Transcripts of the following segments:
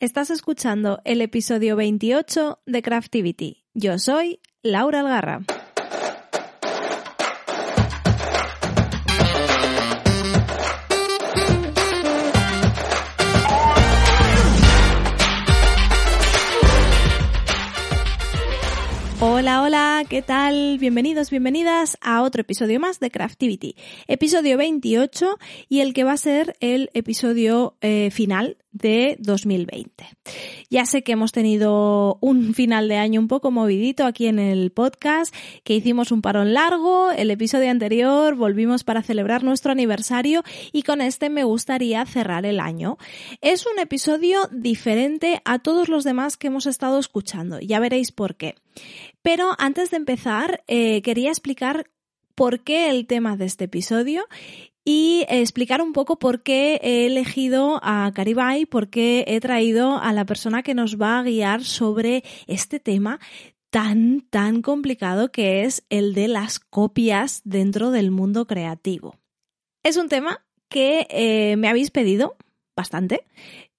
Estás escuchando el episodio 28 de Craftivity. Yo soy Laura Algarra. Hola, hola, ¿qué tal? Bienvenidos, bienvenidas a otro episodio más de Craftivity. Episodio 28 y el que va a ser el episodio eh, final de 2020. Ya sé que hemos tenido un final de año un poco movidito aquí en el podcast, que hicimos un parón largo, el episodio anterior volvimos para celebrar nuestro aniversario y con este me gustaría cerrar el año. Es un episodio diferente a todos los demás que hemos estado escuchando, ya veréis por qué. Pero antes de empezar, eh, quería explicar por qué el tema de este episodio y explicar un poco por qué he elegido a Caribay, por qué he traído a la persona que nos va a guiar sobre este tema tan, tan complicado que es el de las copias dentro del mundo creativo. Es un tema que eh, me habéis pedido bastante,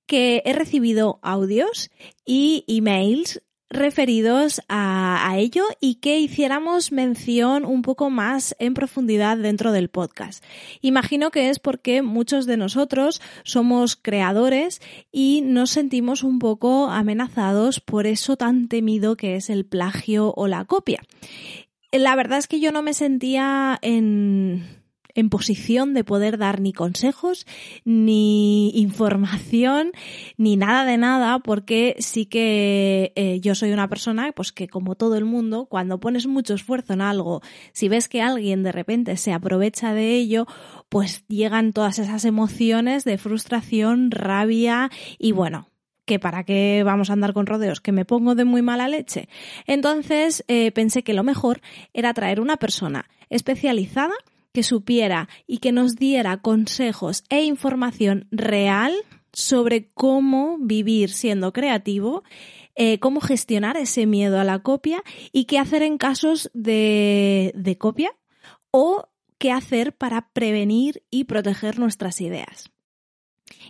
que he recibido audios y emails referidos a, ello y que hiciéramos mención un poco más en profundidad dentro del podcast. Imagino que es porque muchos de nosotros somos creadores y nos sentimos un poco amenazados por eso tan temido que es el plagio o la copia. La verdad es que yo no me sentía en en posición de poder dar ni consejos, ni información, ni nada de nada, porque sí que eh, yo soy una persona, pues que como todo el mundo, cuando pones mucho esfuerzo en algo, si ves que alguien de repente se aprovecha de ello, pues llegan todas esas emociones de frustración, rabia y bueno, que para qué vamos a andar con rodeos, que me pongo de muy mala leche. Entonces eh, pensé que lo mejor era traer una persona especializada que supiera y que nos diera consejos e información real sobre cómo vivir siendo creativo, eh, cómo gestionar ese miedo a la copia y qué hacer en casos de, de copia o qué hacer para prevenir y proteger nuestras ideas.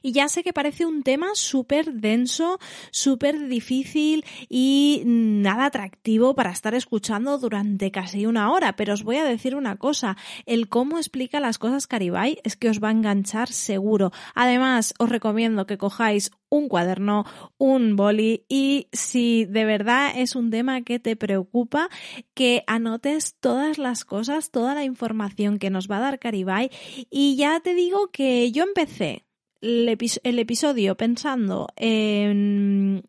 Y ya sé que parece un tema súper denso, súper difícil y nada atractivo para estar escuchando durante casi una hora, pero os voy a decir una cosa, el cómo explica las cosas Caribay es que os va a enganchar seguro. Además, os recomiendo que cojáis un cuaderno, un boli y si de verdad es un tema que te preocupa, que anotes todas las cosas, toda la información que nos va a dar Caribay y ya te digo que yo empecé el, episodio pensando en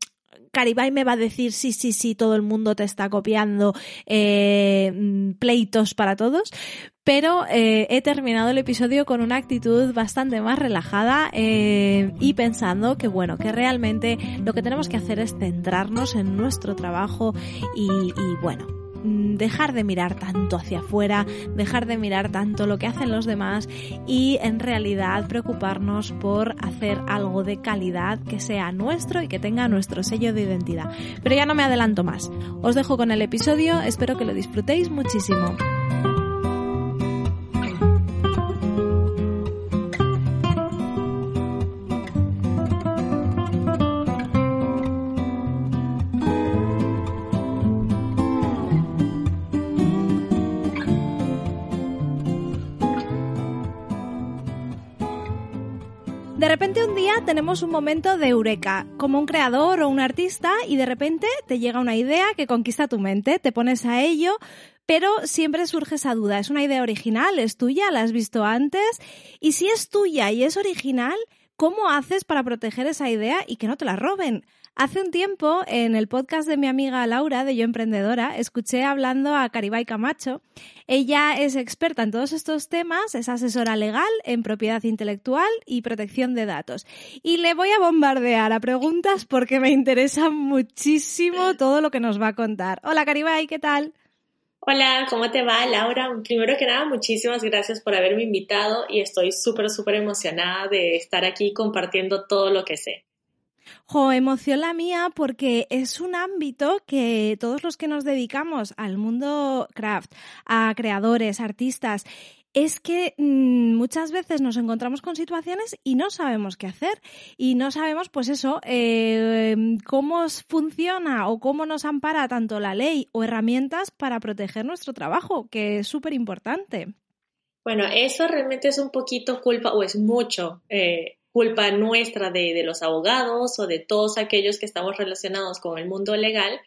Caribay me va a decir sí, sí, sí, todo el mundo te está copiando, eh, pleitos para todos, pero eh, he terminado el episodio con una actitud bastante más relajada eh, y pensando que bueno, que realmente lo que tenemos que hacer es centrarnos en nuestro trabajo y, bueno, dejar de mirar tanto hacia afuera, dejar de mirar tanto lo que hacen los demás y en realidad preocuparnos por hacer algo de calidad que sea nuestro y que tenga nuestro sello de identidad. Pero ya no me adelanto más. Os dejo con el episodio, espero que lo disfrutéis muchísimo. De repente un día tenemos un momento de eureka, como un creador o un artista, y de repente te llega una idea que conquista tu mente, te pones a ello, pero siempre surge esa duda, ¿es una idea original? ¿Es tuya? ¿La has visto antes? Y si es tuya y es original, ¿Cómo haces para proteger esa idea y que no te la roben? Hace un tiempo, en el podcast de mi amiga Laura, de Yo Emprendedora, escuché hablando a Caribay Camacho. Ella es experta en todos estos temas, es asesora legal en propiedad intelectual y protección de datos. Y le voy a bombardear a preguntas porque me interesa muchísimo todo lo que nos va a contar. Hola Caribay, ¿qué tal? Hola, ¿cómo te va, Laura? Primero que nada, muchísimas gracias por haberme invitado y estoy súper, súper emocionada de estar aquí compartiendo todo lo que sé. Jo, emoción la mía porque es un ámbito que todos los que nos dedicamos al mundo craft, a creadores, artistas, es que mm, muchas veces nos encontramos con situaciones y no sabemos qué hacer y no sabemos, pues eso, eh, cómo funciona o cómo nos ampara tanto la ley o herramientas para proteger nuestro trabajo, que es súper importante. Bueno, eso realmente es un poquito culpa o es mucho eh, culpa nuestra de, de, los abogados o de todos aquellos que estamos relacionados con el mundo legal,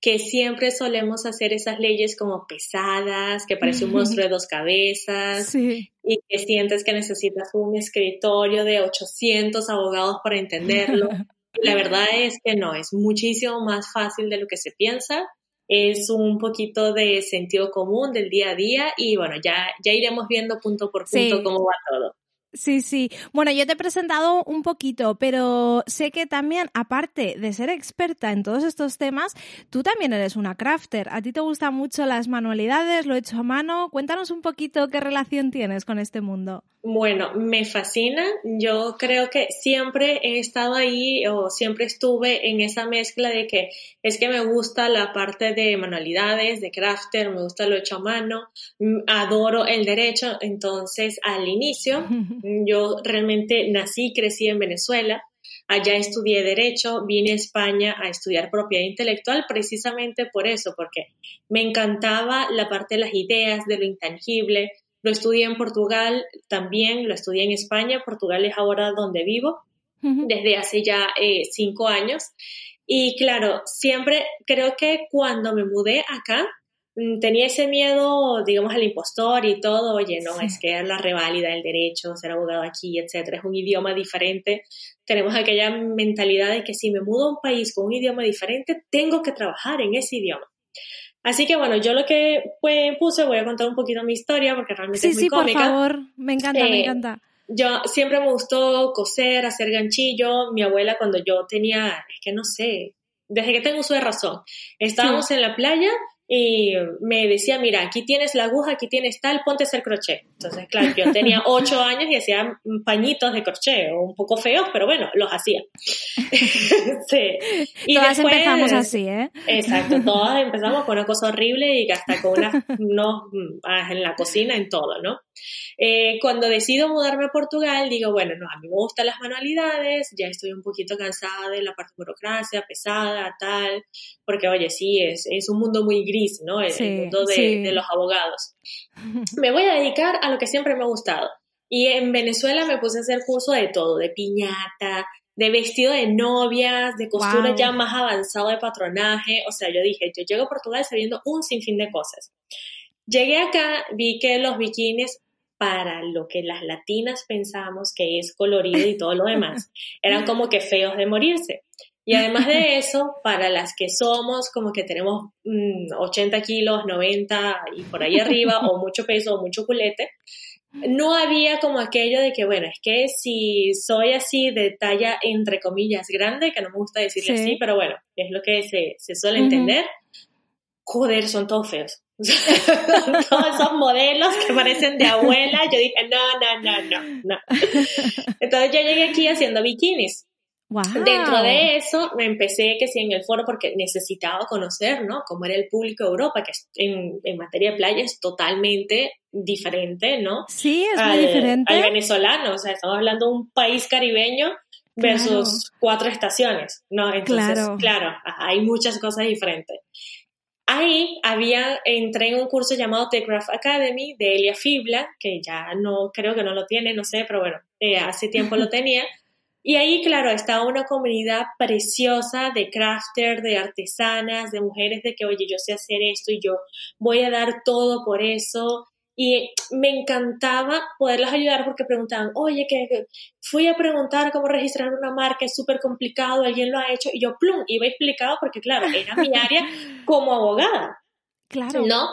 que siempre solemos hacer esas leyes como pesadas, que parece un monstruo de dos cabezas y que sientes que necesitas un escritorio de 800 abogados para entenderlo. la verdad es que no, es muchísimo más fácil de lo que se piensa. Es un poquito de sentido común del día a día y bueno, ya, ya iremos viendo punto por punto cómo va todo. Sí, sí. Bueno, yo te he presentado un poquito, pero sé que también, aparte de ser experta en todos estos temas, tú también eres una crafter. A ti te gustan mucho las manualidades, lo he hecho a mano. Cuéntanos un poquito qué relación tienes con este mundo. Bueno, me fascina. Yo creo que siempre he estado ahí o siempre estuve en esa mezcla de que es que me gusta la parte de manualidades, de crafter, me gusta lo hecho a mano, mm, adoro el derecho. Entonces, al inicio, yo realmente nací y crecí en Venezuela. Allá estudié Derecho, vine a España a estudiar propiedad intelectual precisamente por eso, porque me encantaba la parte de las ideas, de lo intangible, lo estudié en Portugal también, lo estudié en España. Portugal es ahora donde vivo desde hace ya eh, cinco años. Y claro, siempre creo que cuando me mudé acá, mm, tenía ese miedo, digamos, al impostor y todo, oye, no, es que la reválida del derecho, ser abogado aquí, etcétera, es un idioma diferente. Tenemos aquella mentalidad de que si me mudo a un país con un idioma diferente, tengo que trabajar en ese idioma. Así que bueno, yo lo que pues, puse, voy a contar un poquito mi historia porque realmente es muy sí, cómica. Sí, por favor, me encanta, me eh, encanta. Yo siempre me gustó coser, hacer ganchillo. Mi abuela cuando yo tenía, es que no sé, desde que tengo uso de razón, estábamos en la playa y me decía, mira, aquí tienes la aguja, aquí tienes tal, ponte a hacer crochet. Entonces, claro, yo tenía ocho años y hacía pañitos de crochet, un poco feos, pero bueno, los hacía. sí. Y todas empezamos así, ¿eh? Exacto, todas empezamos con una cosa horrible y hasta con unas, no, ah, en la cocina, en todo, ¿no? Eh, cuando decido mudarme a Portugal, digo, bueno, no, a mí me gustan las manualidades, ya estoy un poquito cansada de la parte burocracia, pesada, tal, porque oye, sí, es, es un mundo muy gris, ¿no? El, mundo de, de los abogados. Me voy a dedicar a lo que siempre me ha gustado. Y en Venezuela me puse a hacer curso de todo, de piñata, de vestido de novias, de costura ya más avanzado de patronaje. O sea, yo dije, yo llego a Portugal sabiendo un sinfín de cosas. Llegué acá, vi que los bikinis para lo que las latinas pensamos que es colorido y todo lo demás, eran como que feos de morirse. Y además de eso, para las que somos como que tenemos 80 mm, kilos, 90 y por ahí arriba, o mucho peso o mucho culete, no había como aquello de que, bueno, es que si soy así de talla entre comillas grande, que no me gusta decirle así, pero bueno, es lo que se, se suele entender, joder, son todos feos. todos esos modelos que parecen de abuela, yo dije, no, no, no, no, no. Entonces yo llegué aquí haciendo bikinis. Dentro de eso me empecé que sí en el foro porque necesitaba conocer, ¿no? Cómo era el público de Europa, que en, en materia de playa es totalmente diferente, ¿no? Sí, es muy diferente. Al venezolano, o sea, estamos hablando de un país caribeño versus cuatro estaciones, ¿no? Entonces, claro. claro, hay muchas cosas diferentes. Ahí había, entré en un curso llamado The Craft Academy de Elia Fibla, que ya no, creo que no lo tiene, no sé, pero bueno, eh, hace tiempo lo tenía. Y ahí, claro, estaba una comunidad preciosa de crafters, de artesanas, de mujeres de que, oye, yo sé hacer esto y yo voy a dar todo por eso. Y me encantaba poderlas ayudar porque preguntaban, oye, que fui a preguntar cómo registrar una marca, es súper complicado, alguien lo ha hecho, y yo, plum, iba explicado porque, claro, era mi área como abogada. Claro. ¿No?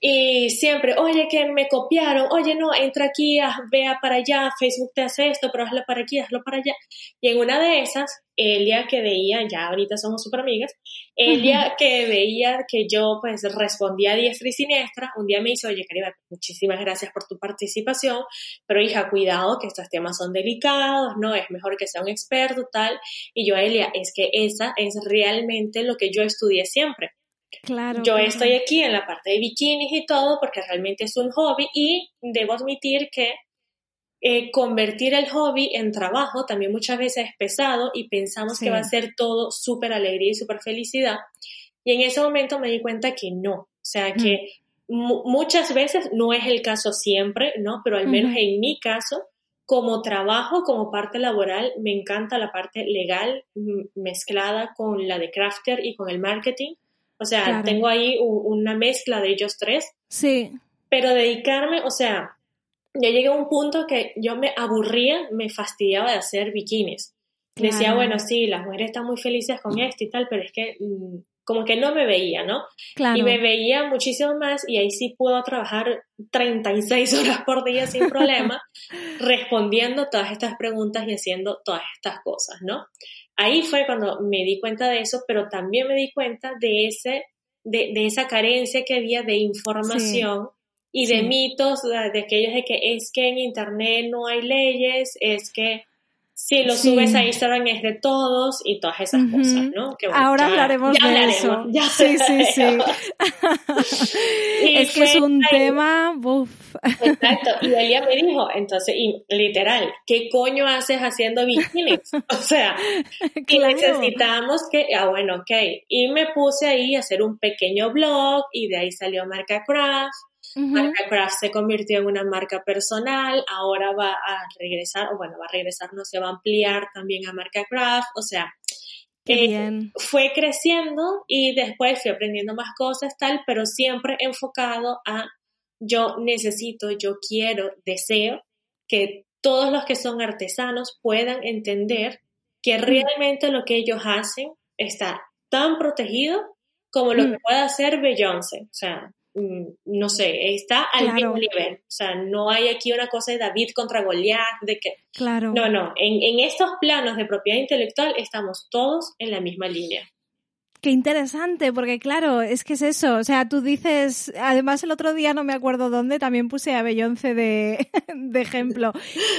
Y siempre, oye, que me copiaron, oye, no, entra aquí, vea para allá, Facebook te hace esto, pero hazlo para aquí, hazlo para allá. Y en una de esas, Elia que veía, ya ahorita somos súper amigas, Elia que veía que yo pues respondía a diestra y siniestra, un día me dice, oye, querida, muchísimas gracias por tu participación, pero hija, cuidado que estos temas son delicados, ¿no? Es mejor que sea un experto, tal. Y yo, Elia, es que esa es realmente lo que yo estudié siempre Claro. Yo estoy aquí en la parte de bikinis y todo porque realmente es un hobby y debo admitir que eh, convertir el hobby en trabajo también muchas veces es pesado y pensamos que va a ser todo súper alegría y súper felicidad. Y en ese momento me di cuenta que no, o sea que muchas veces no es el caso siempre, ¿no? Pero al menos en mi caso, como trabajo, como parte laboral, me encanta la parte legal mezclada con la de crafter y con el marketing o sea, tengo ahí una mezcla de ellos tres. Sí. Pero dedicarme, o sea, yo llegué a un punto que yo me aburría, me fastidiaba de hacer bikinis. Decía, bueno, sí, las mujeres están muy felices con esto y tal, pero es que mm, como que no me veía, ¿no? Claro. Y me veía muchísimo más y ahí sí puedo trabajar 36 horas por día sin problema, respondiendo todas estas preguntas y haciendo todas estas cosas, ¿no? Ahí fue cuando me di cuenta de eso, pero también me di cuenta de, ese, de, esa carencia que había de información y de mitos, de aquellos de que es que en Internet no hay leyes, es que si lo subes a Instagram es de todos y todas esas cosas, ¿no? Ahora hablaremos de eso. sí, sí, sí. es que es un tema, Exacto. Y ella me dijo, entonces, y, literal, ¿qué coño haces haciendo bikinis? O sea, y necesitamos que, ah, bueno, ok. Y me puse ahí a hacer un pequeño blog y de ahí salió Marca Craft Marca Craft se convirtió en una marca personal, ahora va a regresar, o bueno, va a regresar, no se va a ampliar también a Marca Craft, o sea, eh, fue creciendo y después fui aprendiendo más cosas, tal, pero siempre enfocado a yo necesito, yo quiero, deseo que todos los que son artesanos puedan entender que realmente lo que ellos hacen está tan protegido como lo que puede hacer Beyoncé. O sea, no sé, está al mismo nivel. O sea, no hay aquí una cosa de David contra Goliath, de que... Claro. No, no, en, en estos planos de propiedad intelectual estamos todos en la misma línea. Qué interesante, porque claro, es que es eso. O sea, tú dices, además el otro día no me acuerdo dónde, también puse a Bellonce de, de ejemplo.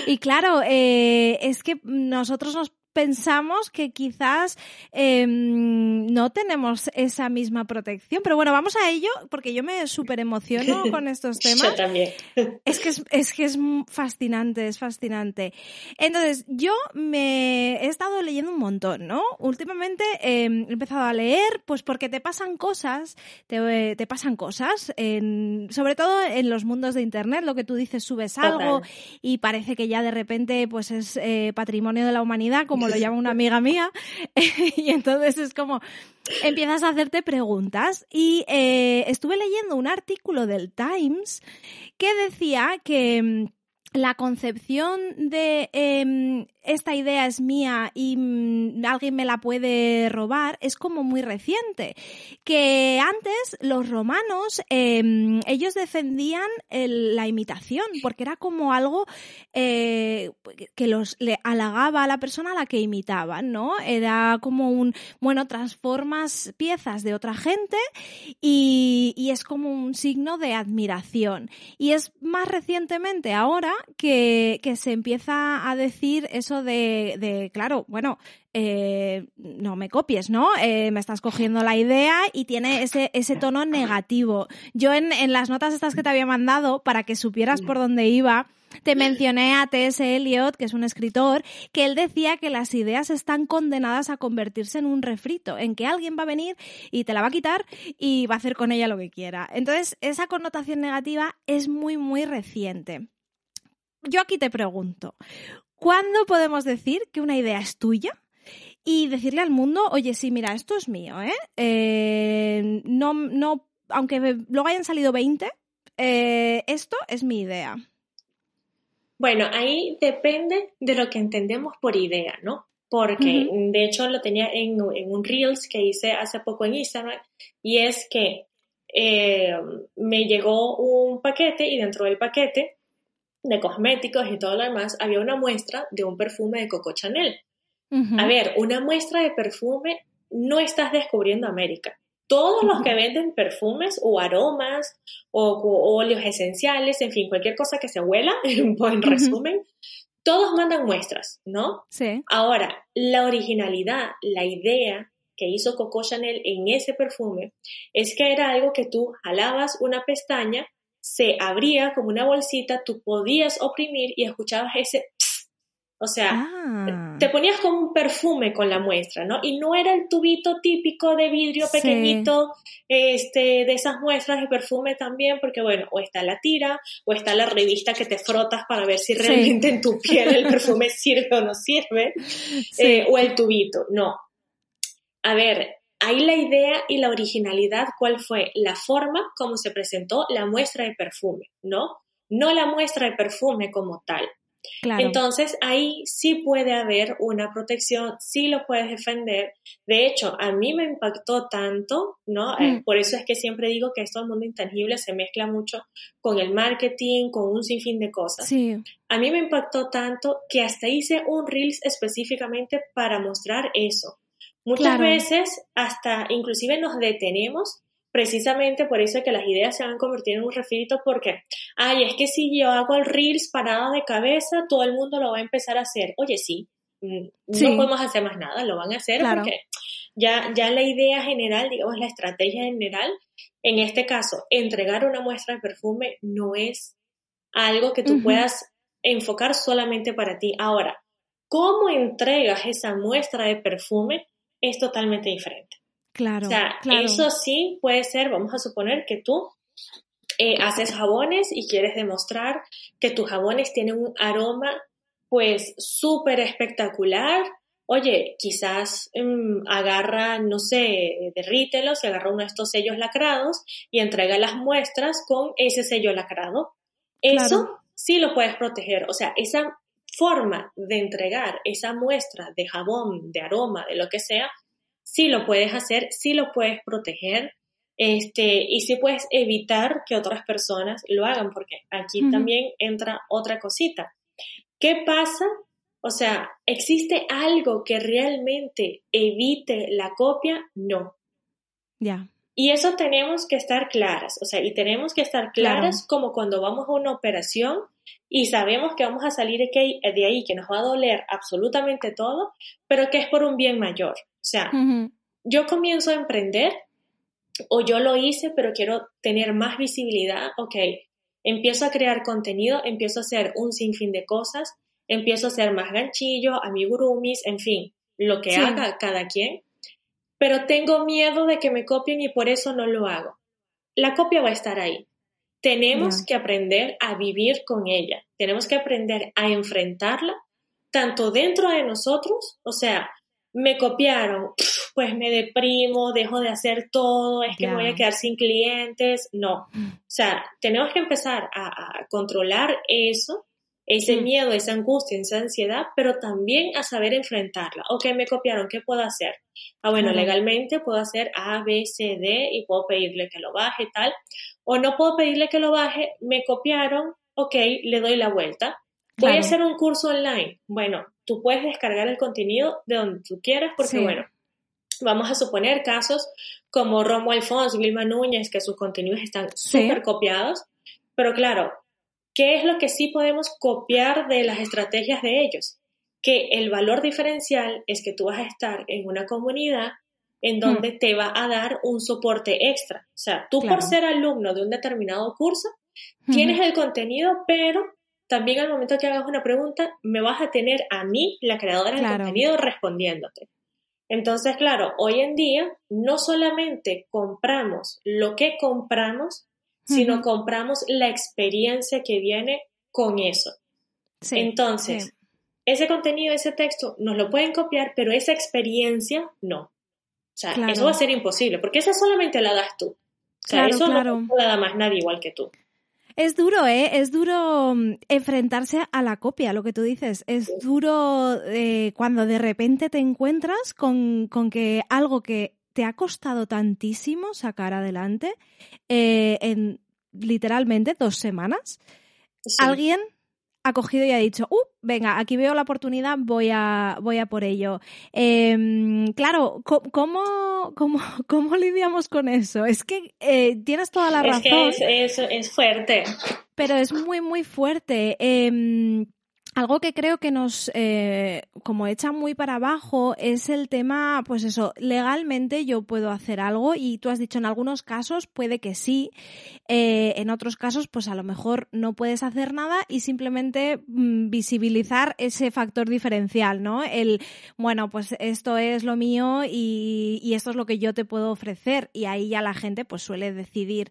Y claro, eh, es que nosotros nos pensamos que quizás em, no tenemos esa misma protección. Pero bueno, vamos a ello, porque yo me súper emociono con estos temas. Yo también. Es que es, que es fascinante, es fascinante. Entonces, yo me he estado leyendo un montón, ¿no? Últimamente em, he empezado a leer, pues porque te pasan cosas, te, te pasan cosas, en, sobre todo en los mundos de Internet, lo que tú dices, subes algo y parece que ya de repente pues es eh, patrimonio de la humanidad, como lo llama una amiga mía, y entonces es como, empiezas a hacerte preguntas. Y eh, estuve leyendo un artículo del Times que decía que mm, la concepción de em, esta idea es mía y mm, alguien me la puede robar es como muy reciente. Que antes los romanos, em, ellos defendían la imitación, porque era como algo eh, que los le halagaba a la persona a la que imitaban, ¿no? Era como un, bueno, transformas piezas de otra gente y, y es como un signo de admiración. Y es más recientemente ahora que, se empieza a decir eso de, claro, bueno, eh, no me copies, ¿no? Eh, me estás cogiendo la idea y tiene ese, ese tono negativo. Yo en, en las notas estas que te había mandado, para que supieras por dónde iba, te mencioné a T.S. Eliot, que es un escritor, que él decía que las ideas están condenadas a convertirse en un refrito, en que alguien va a venir y te la va a quitar y va a hacer con ella lo que quiera. Entonces, esa connotación negativa es muy, muy reciente. Yo aquí te pregunto, ¿Cuándo podemos decir que una idea es tuya? Y decirle al mundo, oye, sí, mira, esto es mío, ¿eh? eh no, no, aunque luego hayan salido 20, eh, esto es mi idea. Bueno, ahí depende de lo que entendemos por idea, ¿no? Porque de hecho lo tenía en, un Reels que hice hace poco en Instagram y es que eh, me llegó un paquete y dentro del paquete de cosméticos y todo lo demás había una muestra de un perfume de Coco Chanel. A ver, una muestra de perfume no estás descubriendo América. Todos los que venden perfumes o aromas o, óleos esenciales, en fin, cualquier cosa que se huela, en resumen, todos mandan muestras, ¿no? Sí. Ahora, la originalidad, la idea que hizo Coco Chanel en ese perfume es que era algo que tú jalabas una pestaña, se abría como una bolsita, tú podías oprimir y escuchabas ese o sea, ah. te ponías como un perfume con la muestra, ¿no? Y no era el tubito típico de vidrio pequeñito, este, de esas muestras de perfume también, porque bueno, o está la tira, o está la revista que te frotas para ver si realmente en tu piel el perfume sirve o no sirve, eh, o el tubito, no. A ver, ahí la idea y la originalidad, ¿cuál fue? La forma como se presentó la muestra de perfume, ¿no? No la muestra de perfume como tal. Entonces ahí sí puede haber una protección, sí lo puedes defender. De hecho, a mí me impactó tanto, ¿no? Eh, mm. por eso es que siempre digo que esto del mundo intangible se mezcla mucho con el marketing, con un sinfín de cosas. Sí. A mí me impactó tanto que hasta hice un Reels específicamente para mostrar eso. Muchas veces hasta inclusive nos detenemos precisamente por eso que las ideas se van a convertir en un refrito porque, ay, es que si yo hago el Reels parada de cabeza, todo el mundo lo va a empezar a hacer. Oye, sí, mm, no podemos hacer más nada, lo van a hacer porque ya, ya la idea general, digamos, la estrategia general, en este caso, entregar una muestra de perfume no es algo que tú puedas enfocar solamente para ti. Ahora, cómo entregas esa muestra de perfume es totalmente diferente. Claro. O sea, eso sí puede ser, vamos a suponer que tú eh, haces jabones y quieres demostrar que tus jabones tienen un aroma pues súper espectacular. Oye, quizás mm, agarra, no sé, derrítelos y agarra uno de estos sellos lacrados y entrega las muestras con ese sello lacrado. Eso sí lo puedes proteger. O sea, esa forma de entregar esa muestra de jabón, de aroma, de lo que sea, sí lo puedes hacer, sí lo puedes proteger, este, y sí puedes evitar que otras personas lo hagan, porque aquí también entra otra cosita. ¿Qué pasa? O sea, ¿existe algo que realmente evite la copia? No. Ya. Y eso tenemos que estar claras, o sea, y tenemos que estar claras como cuando vamos a una operación y sabemos que vamos a salir de ahí, que nos va a doler absolutamente todo, pero que es por un bien mayor. O sea, yo comienzo a emprender o yo lo hice, pero quiero tener más visibilidad, ok, empiezo a crear contenido, empiezo a hacer un sinfín de cosas, empiezo a hacer más ganchillo, amigurumis, en fin, lo que haga cada quien, pero tengo miedo de que me copien y por eso no lo hago. La copia va a estar ahí. Tenemos que aprender a vivir con ella, tenemos que aprender a enfrentarla, tanto dentro de nosotros, o sea, me copiaron, pues me deprimo, dejo de hacer todo, es que me voy a quedar sin clientes. No. O sea, tenemos que empezar a, controlar eso, ese mm. miedo, esa angustia, esa ansiedad, pero también a saber enfrentarla. Ok, me copiaron, ¿qué puedo hacer? Ah, bueno, legalmente puedo hacer A, B, C, D y puedo pedirle que lo baje, tal. O no puedo pedirle que lo baje, me copiaron, ok, le doy la vuelta. Voy a hacer un curso online. Bueno, tú puedes descargar el contenido de donde tú quieras porque, bueno, vamos a suponer casos como Romo Alfonso, Vilma Núñez, que sus contenidos están súper copiados, pero claro, ¿qué es lo que sí podemos copiar de las estrategias de ellos? Que el valor diferencial es que tú vas a estar en una comunidad en hmm. donde te va a dar un soporte extra. O sea, tú por ser alumno de un determinado curso, tienes el contenido, pero también al momento que hagas una pregunta, me vas a tener a mí, la creadora del contenido, respondiéndote. Entonces, claro, hoy en día no solamente compramos lo que compramos, sino compramos la experiencia que viene con eso. Entonces, ese contenido, ese texto, nos lo pueden copiar, pero esa experiencia no. O sea, eso va a ser imposible, porque esa solamente la das tú. O sea, eso no la da más nadie igual que tú. Es duro, ¿eh? Es duro mm, enfrentarse a la copia, lo que tú dices. Es duro eh, cuando de repente te encuentras con, con, que algo que te ha costado tantísimo sacar adelante eh, en literalmente dos semanas, alguien ha cogido y ha dicho, uh, venga, aquí veo la oportunidad, voy a, voy a por ello. Em, claro, ¿cómo, cómo, cómo, lidiamos con eso? Es que eh, tienes toda la razón. Es que es, es, fuerte. Pero es muy, muy fuerte. Eh, algo que creo que nos eh, como echa muy para abajo es el tema, pues eso, legalmente yo puedo hacer algo y tú has dicho en algunos casos puede que sí, eh, en otros casos pues a lo mejor no puedes hacer nada y simplemente mm, visibilizar ese factor diferencial, ¿no? El, bueno, pues esto es lo mío y, y esto es lo que yo te puedo ofrecer y ahí ya la gente pues suele decidir.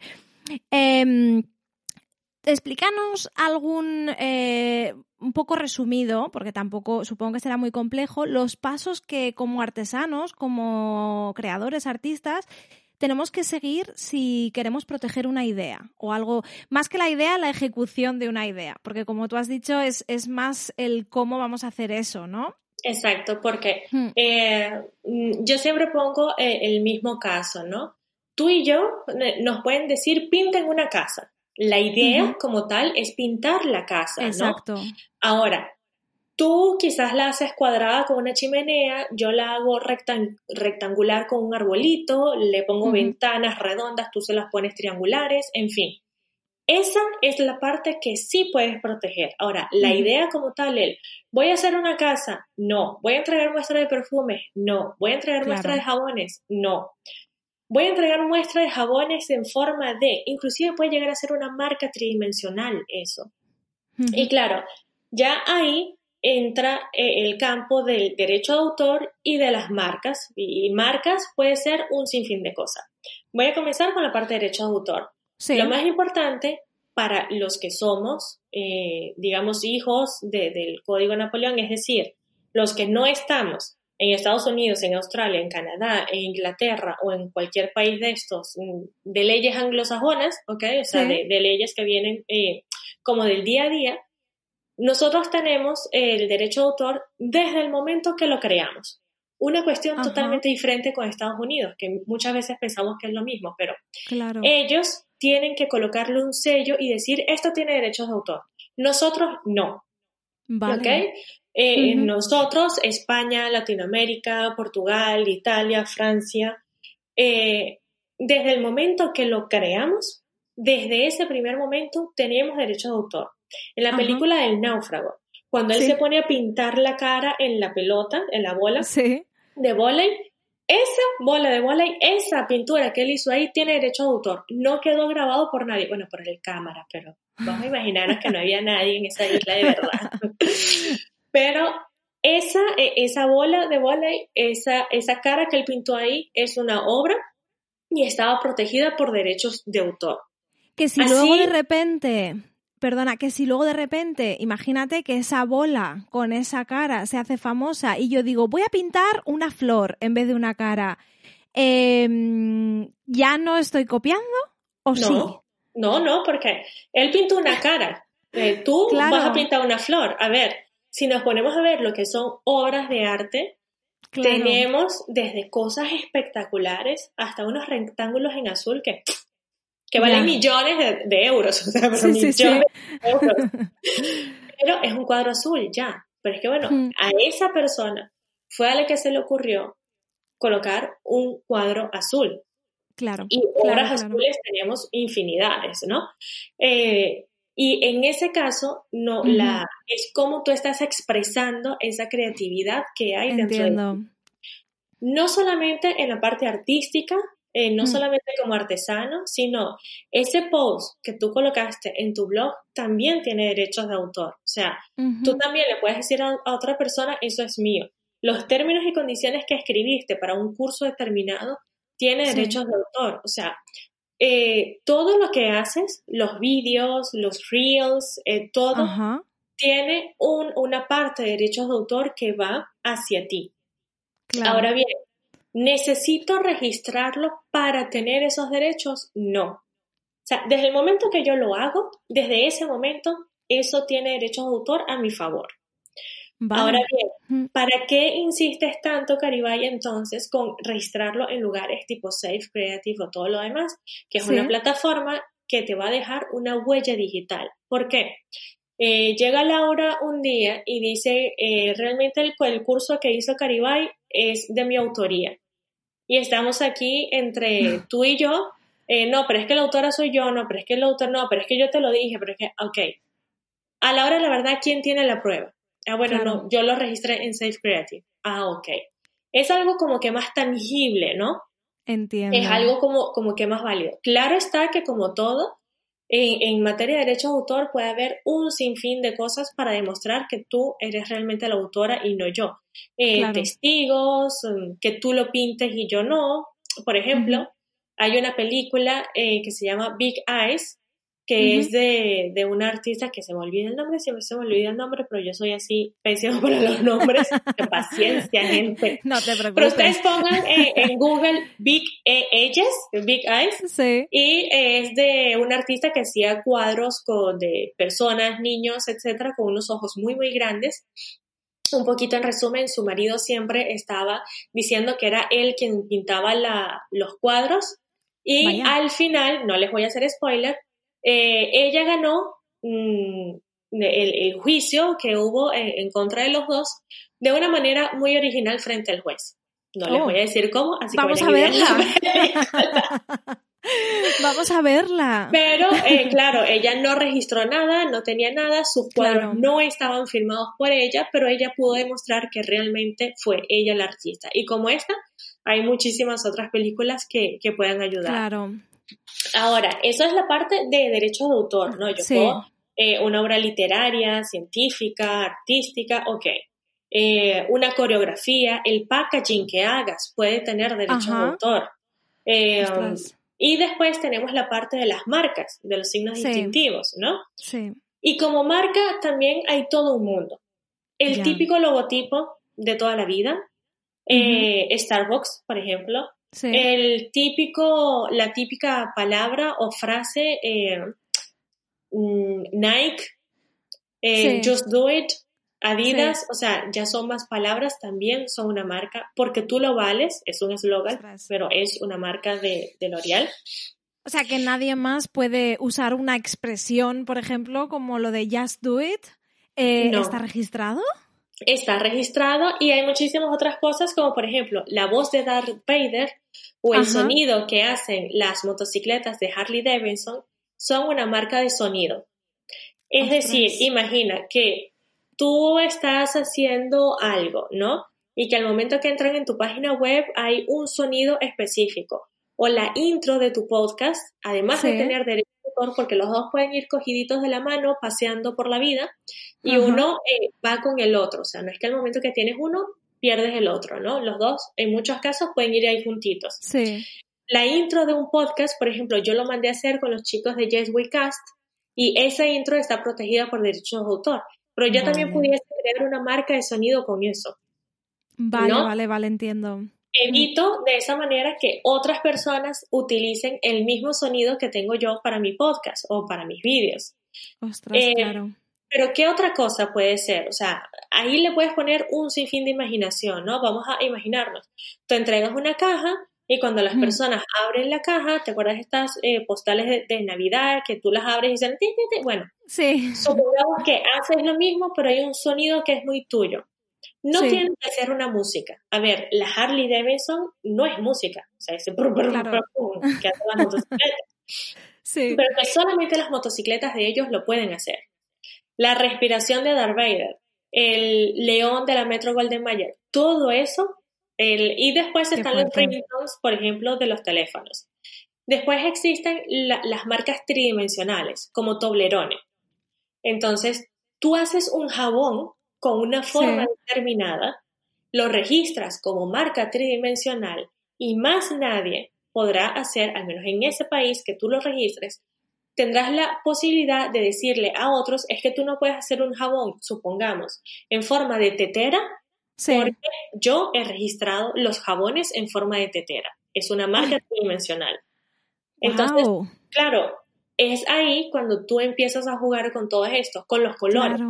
Eh, explícanos algún, eh, un poco resumido, porque tampoco supongo que será muy complejo, los pasos que como artesanos, como creadores, artistas, tenemos que seguir si queremos proteger una idea o algo, más que la idea, la ejecución de una idea, porque como tú has dicho, es, es más el cómo vamos a hacer eso, ¿no? Exacto, porque hmm. eh, yo siempre pongo eh, el mismo caso, ¿no? Tú y yo nos pueden decir, pinten una casa. La idea como tal es pintar la casa, Exacto. Ahora, tú quizás la haces cuadrada con una chimenea, yo la hago rectangular con un arbolito, le pongo ventanas redondas, tú se las pones triangulares, en fin. Esa es la parte que sí puedes proteger. Ahora, la idea como tal, el voy a hacer una casa, no. Voy a entregar muestra de perfumes, no. Voy a entregar muestra de jabones, no. Voy a entregar muestras de jabones en forma de, inclusive puede llegar a ser una marca tridimensional eso. Y claro, ya ahí entra eh, el campo del derecho de autor y de las marcas. Y marcas puede ser un sinfín de cosas. Voy a comenzar con la parte de derecho de autor. Lo más importante para los que somos, eh, digamos, hijos del Código Napoleón, es decir, los que no estamos en Estados Unidos, en Australia, en Canadá, en Inglaterra o en cualquier país de estos, mm, de leyes anglosajonas, ¿ok? O sea, de, leyes que vienen eh, como del día a día, nosotros tenemos el derecho de autor desde el momento que lo creamos. Una cuestión totalmente diferente con Estados Unidos, que muchas veces pensamos que es lo mismo, pero ellos tienen que colocarle un sello y decir, esto tiene derechos de autor. Nosotros no. Vale. Eh, nosotros, España, Latinoamérica, Portugal, Italia, Francia, eh, desde el momento que lo creamos, desde ese primer momento teníamos derecho de autor. En la película del náufrago, cuando él se pone a pintar la cara en la pelota, en la bola de volei, esa bola de volei, esa pintura que él hizo ahí tiene derecho de autor. No quedó grabado por nadie, bueno, por el cámara, pero vamos a imaginarnos que no había nadie en esa isla de verdad. Pero esa, e, esa bola de volei, esa, esa cara que él pintó ahí es una obra y estaba protegida por derechos de autor. Que si luego de repente, perdona, que si luego de repente, imagínate que esa bola con esa cara se hace famosa y yo digo, voy a pintar una flor en vez de una cara, em, ¿ya no estoy copiando o sí? No, no, porque él pintó una cara. Eh, tú vas a pintar una flor. A ver, si nos ponemos a ver lo que son obras de arte, tenemos desde cosas espectaculares hasta unos rectángulos en azul que, que valen millones de, euros, o sea, pero millones de euros. Pero es un cuadro azul ya. Pero es que bueno, a esa persona fue a la que se le ocurrió colocar un cuadro azul. Claro. Y obras azules tenemos infinidades, ¿no? Eh, y en ese caso, no, la, es como tú estás expresando esa creatividad que hay dentro de No solamente en la parte artística, eh, no solamente como artesano, sino ese post que tú colocaste en tu blog también tiene derechos de autor. O sea, tú también le puedes decir a, otra persona, eso es mío. Los términos y condiciones que escribiste para un curso determinado tiene derechos de autor. O sea, eh, todo lo que haces, los vídeos, los reels, eh, todo, tiene un, una parte de derechos de autor que va hacia ti. Ahora bien, ¿necesito registrarlo para tener esos derechos? No. sea, desde el momento que yo lo hago, desde ese momento, eso tiene derechos de autor a mi favor. Ahora bien, ¿para qué insistes tanto, Caribay, entonces, con registrarlo en lugares tipo Safe, Creative o todo lo demás? Que es una plataforma que te va a dejar una huella digital. ¿Por qué? Eh, llega Laura un día y dice, eh, realmente el, el, curso que hizo Caribay es de mi autoría. Y estamos aquí entre tú y yo. Eh, no, pero es que la autora soy yo, no, pero es que el autor no, pero es que yo te lo dije, pero es que, ok. A la hora, la verdad, ¿quién tiene la prueba? Ah, bueno, no, yo lo registré en Safe Creative. Ah, ok. Es algo como que más tangible, ¿no? Entiendo. Es algo como, como que más válido. Claro está que como todo, en, materia de derechos de autor puede haber un sinfín de cosas para demostrar que tú eres realmente la autora y no yo. Eh, testigos, mm, que tú lo pintes y yo no. Por ejemplo, hay una película eh, que se llama Big Eyes, que es de, de, una artista que se me olvida el nombre, siempre se me olvida el nombre, pero yo soy así pésimo para los nombres. de paciencia, gente. No te preocupes. Pero ustedes pongan eh, en Google Big e Big Eyes, sí. y es de una artista que hacía cuadros con, de personas, niños, etcétera, con unos ojos muy, muy grandes. Un poquito en resumen, su marido siempre estaba diciendo que era él quien pintaba la, los cuadros y al final, no les voy a hacer spoiler, eh, ella ganó mm, el, juicio que hubo en, contra de los dos de una manera muy original frente al juez. No les oh. voy a decir cómo, así Vamos que a verla. Vamos a verla. Pero, eh, claro, ella no registró nada, no tenía nada, sus cuadros no estaban firmados por ella, pero ella pudo demostrar que realmente fue ella la artista. Y como esta, hay muchísimas otras películas que, que puedan ayudar. Claro. Ahora, eso es la parte de derechos de autor, ¿no? Yo puedo, eh, una obra literaria, científica, artística, ok. Eh, una coreografía, el packaging que hagas puede tener derechos de autor. Eh, y después tenemos la parte de las marcas, de los signos distintivos, ¿no? Sí. Y como marca también hay todo un mundo. El típico logotipo de toda la vida, Starbucks, por ejemplo, el típico, la típica palabra o frase eh, mm, Nike, eh, Just Do It, Adidas, o sea, ya son más palabras, también son una marca, porque tú lo vales, es un eslogan, pero es una marca de, de L'Oreal. O sea, que nadie más puede usar una expresión, por ejemplo, como lo de Just Do It. Eh, ¿Está registrado? Está registrado y hay muchísimas otras cosas como por ejemplo la voz de Darth Vader o el sonido que hacen las motocicletas de Harley Davidson son una marca de sonido. Es decir, imagina que tú estás haciendo algo, ¿no? Y que al momento que entran en tu página web hay un sonido específico. O la intro de tu podcast, además de tener derecho porque los dos pueden ir cogiditos de la mano paseando por la vida y uno eh, va con el otro. O sea, no es que al momento que tienes uno, pierdes el otro, ¿no? Los dos, en muchos casos, pueden ir ahí juntitos. Sí. La intro de un podcast, por ejemplo, yo lo mandé a hacer con los chicos de Yes We Cast y esa intro está protegida por derechos de autor. Pero yo también pudiese crear una marca de sonido con eso. Vale, vale, vale, entiendo evito de esa manera que otras personas utilicen el mismo sonido que tengo yo para mi podcast o para mis vídeos. Ostras, eh, claro. Pero ¿qué otra cosa puede ser? O sea, ahí le puedes poner un sinfín de imaginación, ¿no? Vamos a imaginarnos. Tú entregas una caja y cuando las personas abren la caja, ¿te acuerdas de estas eh, postales de, Navidad que tú las abres y dicen, bueno, sí. supongamos que haces lo mismo, pero hay un sonido que es muy tuyo. No tiene que ser una música. A ver, la Harley Davidson no es música. O sea, ese que hacen las motocicletas. Sí. Pero que solamente las motocicletas de ellos lo pueden hacer. La respiración de Darth Vader, el león de la Metro Golden Mayer, todo eso. El, y después están los ringtones, por ejemplo, de los teléfonos. Después existen las marcas tridimensionales, como Toblerone. Entonces, tú haces un jabón con una forma determinada, lo registras como marca tridimensional y más nadie podrá hacer, al menos en ese país que tú lo registres, tendrás la posibilidad de decirle a otros, es que tú no puedes hacer un jabón, supongamos, en forma de tetera, porque yo he registrado los jabones en forma de tetera. Es una marca tridimensional. Entonces, claro, es ahí cuando tú empiezas a jugar con todo esto, con los colores.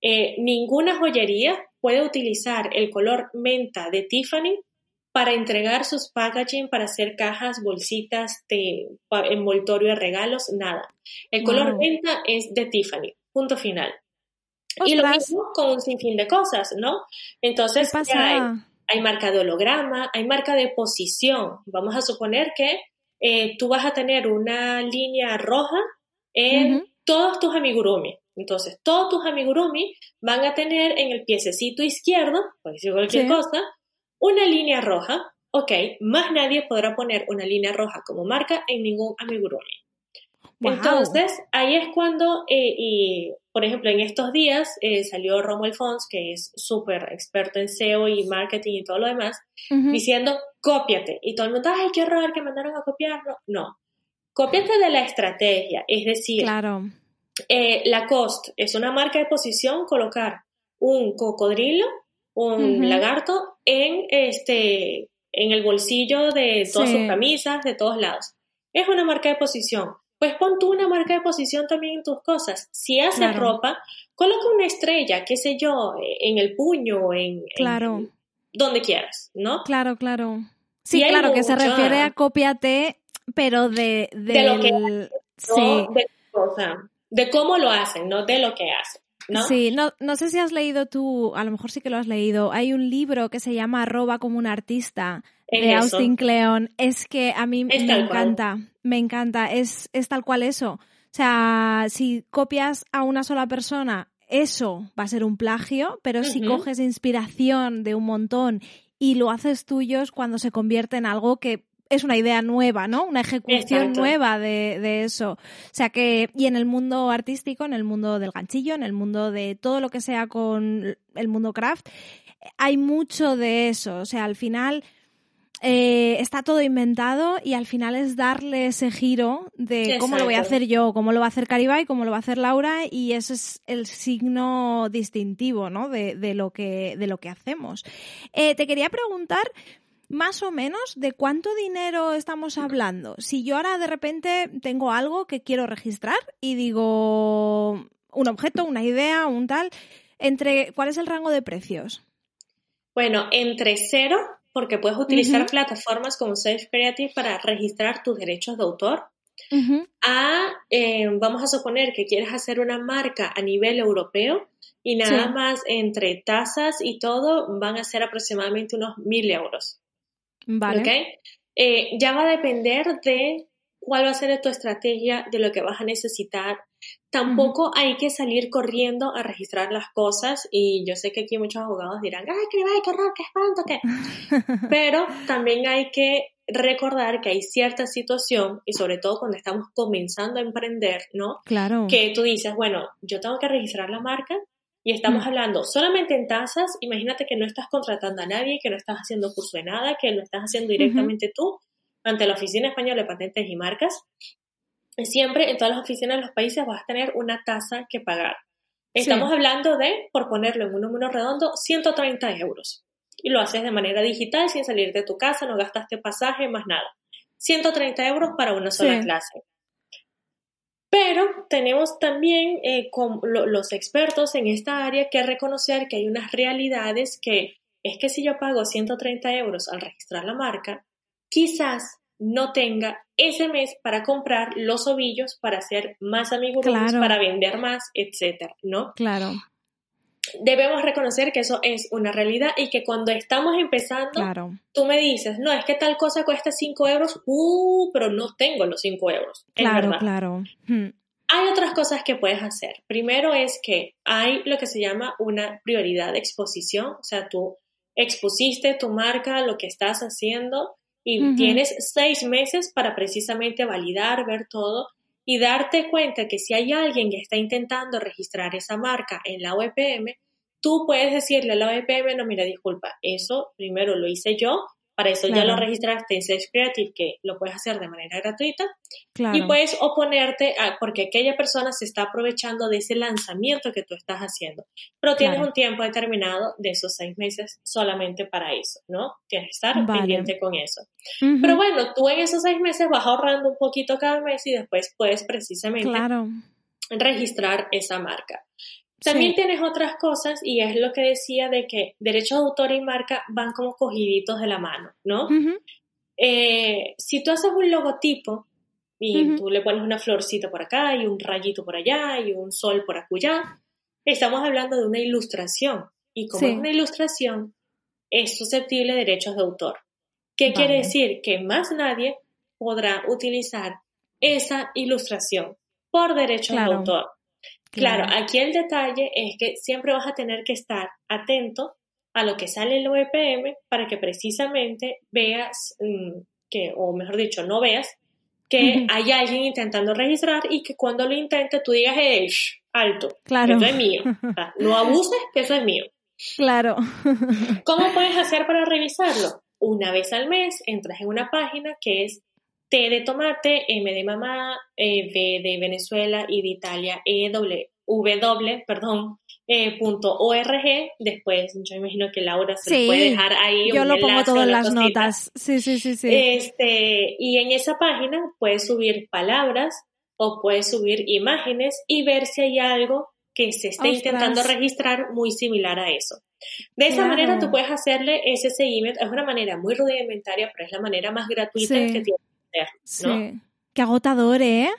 Eh, ninguna joyería puede utilizar el color menta de Tiffany para entregar sus packaging, para hacer cajas, bolsitas de envoltorio de regalos, nada. El color menta es de Tiffany, punto final. Y lo mismo con un sinfín de cosas, ¿no? Entonces, hay, hay, marca de holograma, hay marca de posición. Vamos a suponer que eh, tú vas a tener una línea roja en todos tus amigurumi. Entonces, todos tus amigurumi van a tener en el piececito izquierdo, decir cualquier cosa, una línea roja. Ok, más nadie podrá poner una línea roja como marca en ningún amigurumi. Entonces, ahí es cuando, eh, y por ejemplo, en estos días eh, salió Romuald Fons, que es súper experto en SEO y marketing y todo lo demás, diciendo, cópiate. Y todo el mundo, ay, qué horror que mandaron a copiarlo. No, cópiate de la estrategia. Es decir, claro. Eh, Lacoste es una marca de posición colocar un cocodrilo, un lagarto en, este, en el bolsillo de todas sus camisas, de todos lados. Es una marca de posición pues pon tú una marca de posición también en tus cosas. Si haces ropa, coloca una estrella, qué sé yo, en el puño, en, claro. donde quieras, ¿no? Claro, claro. Sí, claro, que se refiere a cópiate, pero de, de, lo que sí. de, cómo lo hacen, no de lo que hacen. ¿No? Sí, no, no sé si has leído tú, a lo mejor sí que lo has leído. Hay un libro que se llama Arroba como un artista de Austin Kleon. Es que a mí me encanta, me encanta, es, es tal cual eso. O sea, si copias a una sola persona, eso va a ser un plagio, pero si coges inspiración de un montón y lo haces tuyo es cuando se convierte en algo que es una idea nueva, ¿no? Una ejecución nueva de, de, eso. O sea que, y en el mundo artístico, en el mundo del ganchillo, en el mundo de todo lo que sea con el mundo craft, hay mucho de eso. O sea, al final eh, está todo inventado y al final es darle ese giro de cómo lo voy a hacer yo, cómo lo va a hacer Caribay, cómo lo va a hacer Laura y ese es el signo distintivo ¿no? de, de lo, que, de lo que hacemos. Eh, te quería preguntar más o menos de cuánto dinero estamos hablando. Si yo ahora de repente tengo algo que quiero registrar y digo un objeto, una idea, un tal, entre ¿cuál es el rango de precios? Bueno, entre cero porque puedes utilizar plataformas como Safe Creative para registrar tus derechos de autor. A, eh, vamos a suponer que quieres hacer una marca a nivel europeo y nada más entre tasas y todo van a ser aproximadamente unos mil euros. Vale. Eh, ya va a depender de cuál va a ser tu estrategia, de lo que vas a necesitar, Tampoco hay que salir corriendo a registrar las cosas y yo sé que aquí muchos abogados dirán, ay, qué qué horror, qué espanto, qué. Pero también hay que recordar que hay cierta situación y sobre todo cuando estamos comenzando a emprender, ¿no? Claro. Que tú dices, bueno, yo tengo que registrar la marca y estamos mm. hablando solamente en tasas, imagínate que no estás contratando a nadie, que no estás haciendo curso de nada, que lo estás haciendo directamente tú ante la Oficina Española de Patentes y Marcas siempre en todas las oficinas de los países vas a tener una tasa que pagar. Estamos hablando de, por ponerlo en un número redondo, 130 euros. Y lo haces de manera digital sin salir de tu casa, no gastaste pasaje, más nada. 130 euros para una sola clase. Pero tenemos también eh, con los expertos en esta área que reconocer que hay unas realidades que es que si yo pago 130 euros al registrar la marca, quizás no tenga ese mes para comprar los ovillos para hacer más amigos, para vender más, etcétera, ¿no? Claro. Debemos reconocer que eso es una realidad y que cuando estamos empezando, tú me dices, no, es que tal cosa cuesta 5 euros, uh, pero no tengo los 5 euros. Claro, claro. Hmm. Hay otras cosas que puedes hacer. Primero es que hay lo que se llama una prioridad de exposición, o sea, tú expusiste tu marca, lo que estás haciendo, y tienes seis meses para precisamente validar, ver todo y darte cuenta que si hay alguien que está intentando registrar esa marca en la OEPM, tú puedes decirle a la OEPM, no, mira, disculpa, eso primero lo hice yo, Para eso ya lo registraste en Sage Creative, que lo puedes hacer de manera gratuita. Y puedes oponerte a, porque aquella persona se está aprovechando de ese lanzamiento que tú estás haciendo. Pero tienes un tiempo determinado de esos seis meses solamente para eso, ¿no? Tienes que estar pendiente con eso. Pero bueno, tú en esos seis meses vas ahorrando un poquito cada mes y después puedes precisamente registrar esa marca. También tienes otras cosas y es lo que decía de que derechos de autor y marca van como cogiditos de la mano, ¿no? Eh, si tú haces un logotipo y tú le pones una florcita por acá y un rayito por allá y un sol por acullá, estamos hablando de una ilustración y como es una ilustración es susceptible de derechos de autor. ¿Qué quiere decir? Que más nadie podrá utilizar esa ilustración por derechos de autor. Claro. aquí el detalle es que siempre vas a tener que estar atento a lo que sale en el OEPM para que precisamente veas mm, que, o mejor dicho, no veas que hay alguien intentando registrar y que cuando lo intente tú digas, hey, alto, claro. eso es mío. no abuses, que eso es mío. Claro. ¿Cómo puedes hacer para revisarlo? Una vez al mes entras en una página que es T de tomate, M de mamá, e, V de Venezuela y de Italia, E, W, w perdón, eh, punto org. Después, yo imagino que Laura se lo puede dejar ahí. Yo lo pongo todo en las notas. Sí, sí, sí, sí. Este, y en esa página puedes subir palabras o puedes subir imágenes y ver si hay algo que se esté intentando registrar muy similar a eso. De esa manera tú puedes hacerle ese seguimiento. Es una manera muy rudimentaria, pero es la manera más gratuita que Sí. Qué agotador, ¿eh?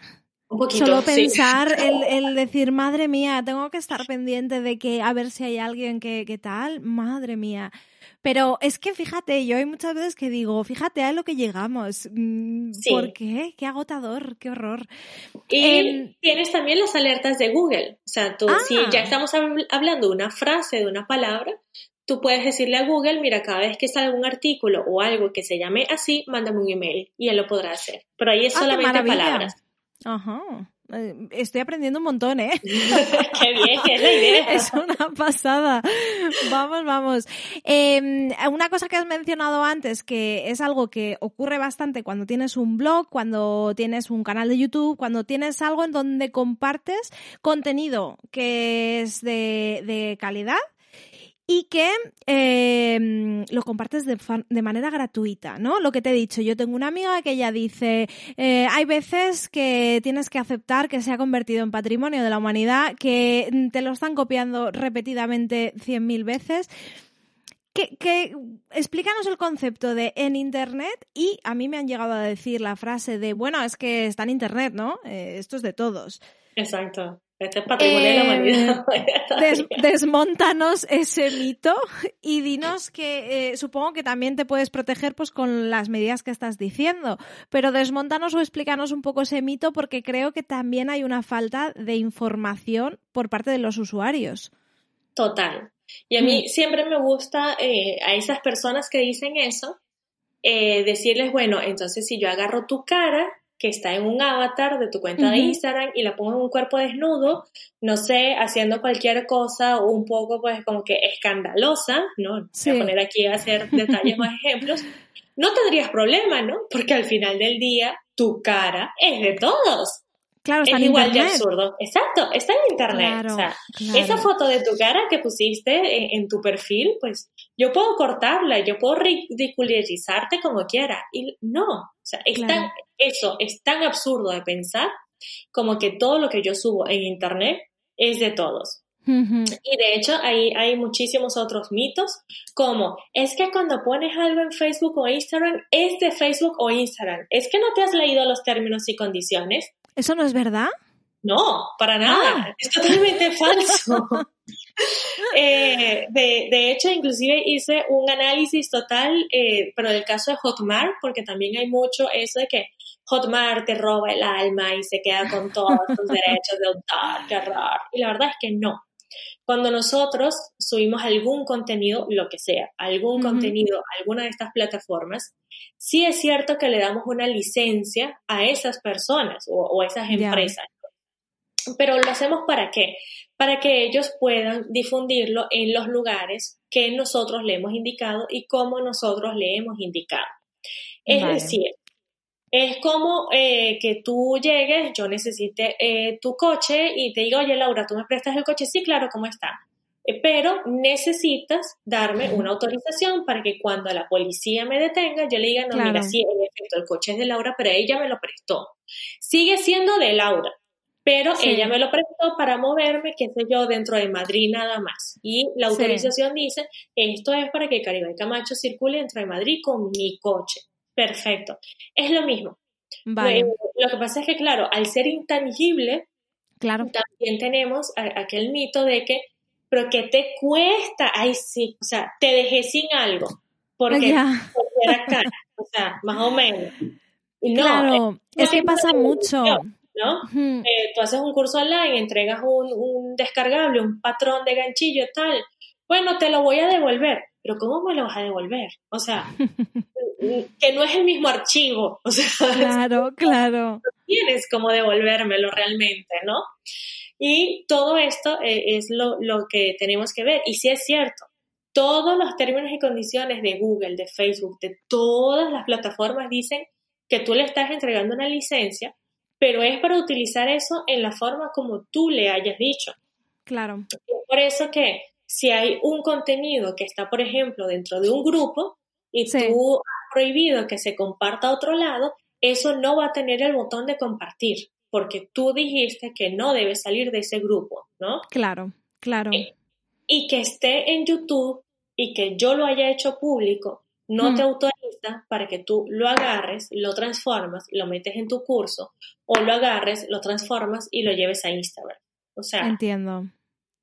Un poquito, Solo pensar, el, decir, madre mía, tengo que estar pendiente de que a ver si hay alguien que, que tal, madre mía. Pero es que fíjate, yo hay muchas veces que digo, fíjate a lo que llegamos. Mm, ¿Por qué? Qué agotador, qué horror. Y em, tienes también las alertas de Google. O sea, tú, si ya ah. estamos hablando de una frase, de una palabra, tú puedes decirle a Google, mira, cada vez que salga un artículo o algo que se llame así, mándame un email y él lo podrá hacer. Pero ahí es ah, solamente palabras. Ajá. Eh, estoy aprendiendo un montón, ¿eh? Qué bien, es la idea. Es una pasada. Vamos, vamos. Em, una cosa que has mencionado antes, que es algo que ocurre bastante cuando tienes un blog, cuando tienes un canal de YouTube, cuando tienes algo en donde compartes contenido que es de, de calidad y que em, lo compartes de, manera gratuita, ¿no? Lo que te he dicho, yo tengo una amiga que ella dice, eh, hay veces que tienes que aceptar que se ha convertido en patrimonio de la humanidad, que te lo están copiando repetidamente cien mil veces. Que, que, explícanos el concepto de en Internet y a mí me han llegado a decir la frase de, bueno, es que está en Internet, ¿no? Eh, esto es de todos. Exacto. Este es patrimonio de la humanidad. Em, desmontanos ese mito y dinos que eh, supongo que también te puedes proteger pues con las medidas que estás diciendo, pero desmontanos o explícanos un poco ese mito porque creo que también hay una falta de información por parte de los usuarios. Total. Y a mí mm. siempre me gusta eh, a esas personas que dicen eso, eh, decirles, bueno, entonces si yo agarro tu cara que está en un avatar de tu cuenta de Instagram y la pongo en un cuerpo desnudo, no sé, haciendo cualquier cosa un poco pues como que escandalosa, ¿no? Voy a poner aquí a hacer detalles más ejemplos, no tendrías problema, ¿no? Porque al final del día tu cara es de todos. Claro, está es en igual de absurdo. Exacto, está en internet. o sea, esa foto de tu cara que pusiste en, tu perfil, pues yo puedo cortarla, yo puedo ridiculizarte como quiera. Y no, o sea, eso es tan absurdo de pensar como que todo lo que yo subo en internet es de todos. Y de hecho hay, hay muchísimos otros mitos, como es que cuando pones algo en Facebook o Instagram es de Facebook o Instagram. Es que no te has leído los términos y condiciones. ¿Eso no es verdad? No, para nada. Ah. Es totalmente falso. Eh, de, hecho, inclusive hice un análisis total, eh, pero del caso de Hotmart, porque también hay mucho eso de que Hotmart te roba el alma y se queda con todos tus derechos de autor, qué horror. Y la verdad es que no. Cuando nosotros subimos algún contenido, lo que sea, algún contenido a alguna de estas plataformas, sí es cierto que le damos una licencia a esas personas o, a esas empresas. Pero lo hacemos para qué? para que ellos puedan difundirlo en los lugares que nosotros le hemos indicado y como nosotros le hemos indicado. Es decir, es como eh, que tú llegues, yo necesite eh, tu coche y te digo, oye Laura, ¿tú me prestas el coche? Sí, claro, ¿cómo está? Eh, pero necesitas darme una autorización para que cuando la policía me detenga, yo le diga, no, mira, sí, en efecto, el coche es de Laura, pero ella me lo prestó. Sigue siendo de Laura, pero ella me lo prestó para moverme, qué sé yo, dentro de Madrid nada más. Y la autorización dice, esto es para que Caribe Camacho circule dentro de Madrid con mi coche. Perfecto. Es lo mismo. Vale. lo que pasa es que, claro, al ser intangible, claro. también tenemos aquel mito de que, pero ¿qué te cuesta? Ay, sí, o sea, te dejé sin algo. Porque, era cara, o sea, más o menos. No, claro, es, que pasa mucho. ¿no? Eh, tú haces un curso online, entregas un, un, descargable, un patrón de ganchillo, tal. Bueno, te lo voy a devolver, pero ¿cómo me lo vas a devolver? O sea, que no es el mismo archivo. O sea, claro, claro. No tienes cómo devolvérmelo realmente, ¿no? Y todo esto eh, es lo, lo que tenemos que ver. Y si es cierto, todos los términos y condiciones de Google, de Facebook, de todas las plataformas dicen que tú le estás entregando una licencia pero es para utilizar eso en la forma como tú le hayas dicho. Claro. por eso que si hay un contenido que está, por ejemplo, dentro de un grupo y tú has prohibido que se comparta a otro lado, eso no va a tener el botón de compartir, porque tú dijiste que no debe salir de ese grupo, ¿no? Claro, claro. Eh, y que esté en YouTube y que yo lo haya hecho público, no te hmm. autoriza para que tú lo agarres, lo transformas, lo metes en tu curso o lo agarres, lo transformas y lo lleves a Instagram. O sea, entiendo.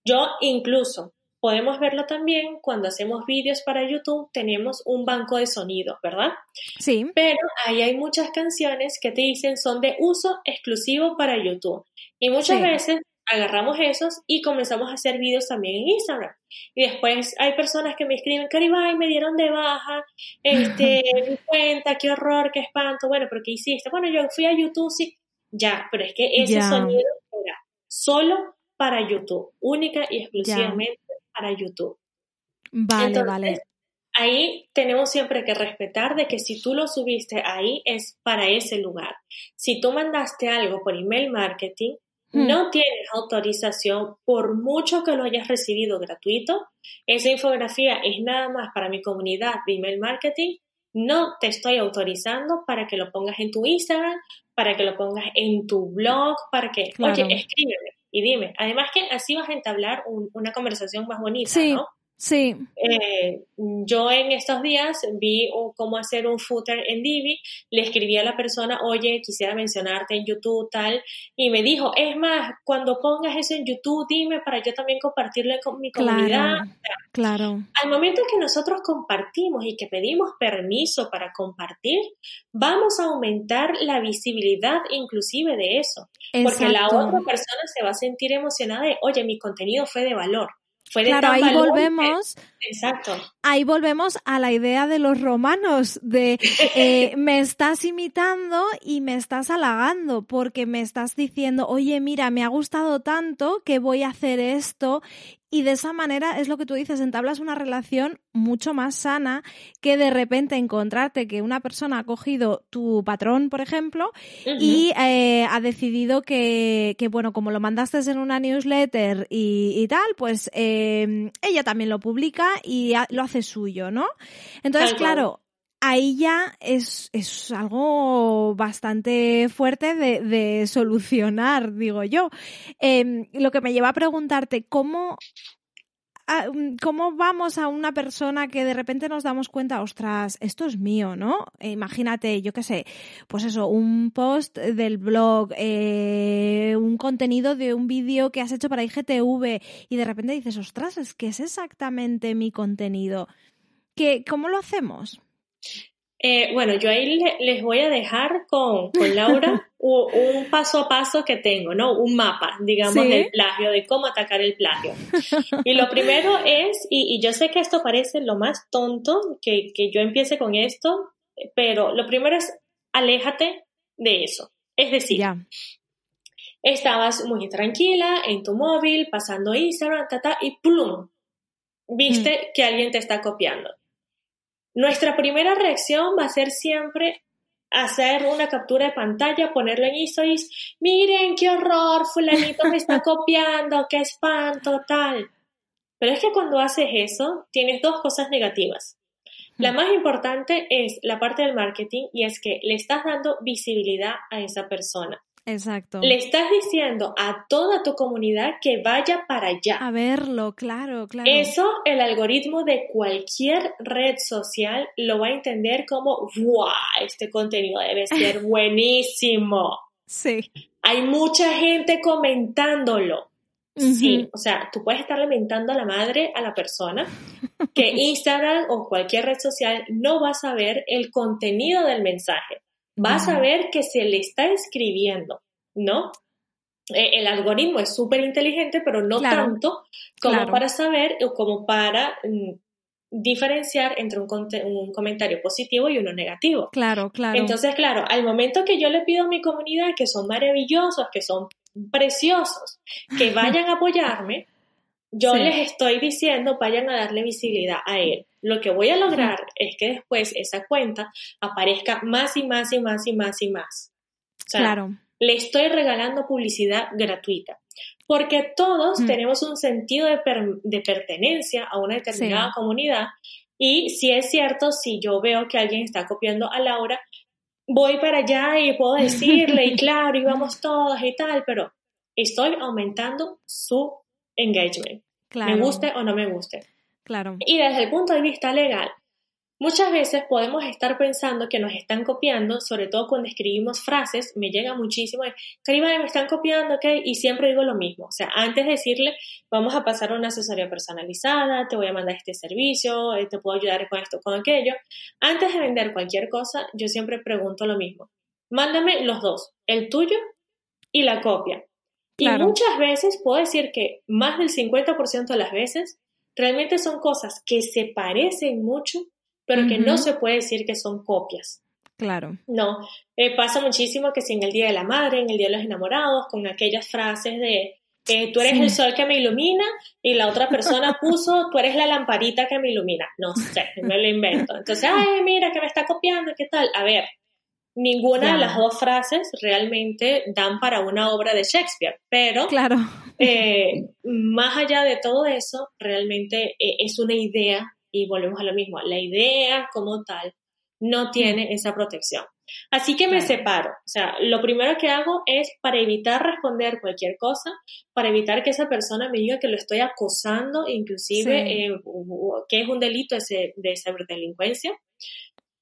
Yo incluso podemos verlo también cuando hacemos vídeos para YouTube, tenemos un banco de sonidos, ¿verdad? Sí. Pero ahí hay muchas canciones que te dicen son de uso exclusivo para YouTube. Y muchas veces agarramos esos y comenzamos a hacer vídeos también en Instagram. Y después hay personas que me escriben, Caribay, me dieron de baja, este, mi cuenta, qué horror, qué espanto, bueno, pero ¿qué hiciste? Bueno, yo fui a YouTube, sí, ya, pero es que ese sonido era solo para YouTube, única y exclusivamente para YouTube. Vale, vale. Ahí tenemos siempre que respetar de que si tú lo subiste ahí es para ese lugar. Si tú mandaste algo por email marketing, hmm. no tienes autorización por mucho que lo hayas recibido gratuito. Esa infografía es nada más para mi comunidad de email marketing. No te estoy autorizando para que lo pongas en tu Instagram, para que lo pongas en tu blog, para que, oye, escríbeme y dime. Además que así vas a entablar una conversación más bonita, ¿no? Sí. Eh, yo en estos días vi cómo hacer un footer en Divi, le escribí a la persona, oye, quisiera mencionarte en YouTube, tal, y me dijo, es más, cuando pongas eso en YouTube, dime para yo también compartirlo con mi comunidad. Claro. Al momento que nosotros compartimos y que pedimos permiso para compartir, vamos a aumentar la visibilidad inclusive de eso. Porque la otra persona se va a sentir emocionada de, oye, mi contenido fue de valor claro, ahí volvemos. Exacto. Ahí volvemos a la idea de los romanos, de eh, me estás imitando y me estás halagando, porque me estás diciendo, oye, mira, me ha gustado tanto que voy a hacer esto y de esa manera es lo que tú dices, entablas una relación mucho más sana que de repente encontrarte que una persona ha cogido tu patrón, por ejemplo, y eh, ha decidido que, que, bueno, como lo mandaste en una newsletter y, tal, pues eh, ella también lo publica y lo hace suyo, ¿no? Entonces, claro, ahí ya es, es algo bastante fuerte de, de solucionar, digo yo. Em, lo que me lleva a preguntarte, ¿cómo, mm, ¿cómo vamos a una persona que de repente nos damos cuenta, ostras, esto es mío, ¿no? E imagínate, yo qué sé, pues eso, un post del blog, eh, un contenido de un vídeo que has hecho para IGTV y de repente dices, ostras, es que es exactamente mi contenido. ¿Qué, ¿Cómo lo hacemos? Eh, bueno, yo ahí les voy a dejar con, con Laura un, paso a paso que tengo, ¿no? Un mapa, digamos, del plagio, de cómo atacar el plagio. Y lo primero es, y, y yo sé que esto parece lo más tonto, que, que yo empiece con esto, pero lo primero es aléjate de eso. Es decir, Estabas muy tranquila en tu móvil, pasando Instagram, ta, y plum, viste Mm. que alguien te está copiando. Nuestra primera reacción va a ser siempre hacer una captura de pantalla, ponerlo en stories, miren qué horror, fulanito me está copiando, qué espanto, tal. Pero es que cuando haces eso, tienes dos cosas negativas. La Mm. más importante es la parte del marketing y es que le estás dando visibilidad a esa persona. Exacto. Le estás diciendo a toda tu comunidad que vaya para allá. A verlo, claro, claro. Eso el algoritmo de cualquier red social lo va a entender como, ¡wow! Este contenido debe ser buenísimo. Sí. Hay mucha gente comentándolo. Sí, o sea, tú puedes estarle mentando a la madre, a la persona, que Instagram o cualquier red social no va a saber el contenido del mensaje. Va a saber que se le está escribiendo, ¿no? Eh, el algoritmo es súper inteligente, pero no Claro, tanto como claro. para saber o como para mm, diferenciar entre un, un comentario positivo y uno negativo. Claro, claro. Entonces, claro, al momento que yo le pido a mi comunidad que son maravillosos, que son preciosos, que vayan a apoyarme, yo Sí. les estoy diciendo vayan a darle visibilidad a él. Lo que voy a lograr es que después esa cuenta aparezca más y más y más y más y más. O sea, claro. le estoy regalando publicidad gratuita. Porque todos Mm. tenemos un sentido de, per- de pertenencia a una determinada Sí. comunidad. Y si es cierto, si yo veo que alguien está copiando a Laura, voy para allá y puedo decirle, y claro, y vamos todos y tal, pero estoy aumentando su engagement. Claro. Me guste o no me guste. Claro. Y desde el punto de vista legal, muchas veces podemos estar pensando que nos están copiando, sobre todo cuando escribimos frases, me llega muchísimo, Karima, me están copiando, ¿ok? Y siempre digo lo mismo, o sea, antes de decirle, vamos a pasar una asesoría personalizada, te voy a mandar este servicio, eh, te puedo ayudar con esto, con aquello, antes de vender cualquier cosa, yo siempre pregunto lo mismo, mándame los dos, el tuyo y la copia. Claro. Y muchas veces puedo decir que más del 50% de las veces realmente son cosas que se parecen mucho, pero que no se puede decir que son copias. Claro. No, eh, pasa muchísimo que si en el Día de la Madre, en el Día de los Enamorados, con aquellas frases de eh, tú eres Sí. el sol que me ilumina y la otra persona puso tú eres la lamparita que me ilumina. No sé, me lo invento. Entonces, ay, mira que me está copiando, ¿qué tal? A ver, ninguna de las dos frases realmente dan para una obra de Shakespeare, pero Claro. eh, más allá de todo eso, realmente eh, es una idea, y volvemos a lo mismo, la idea como tal no tiene esa protección. Así que me Claro. separo. O sea, lo primero que hago es para evitar responder cualquier cosa, para evitar que esa persona me diga que lo estoy acosando, inclusive Sí. eh, que es un delito ese, de ciberdelincuencia,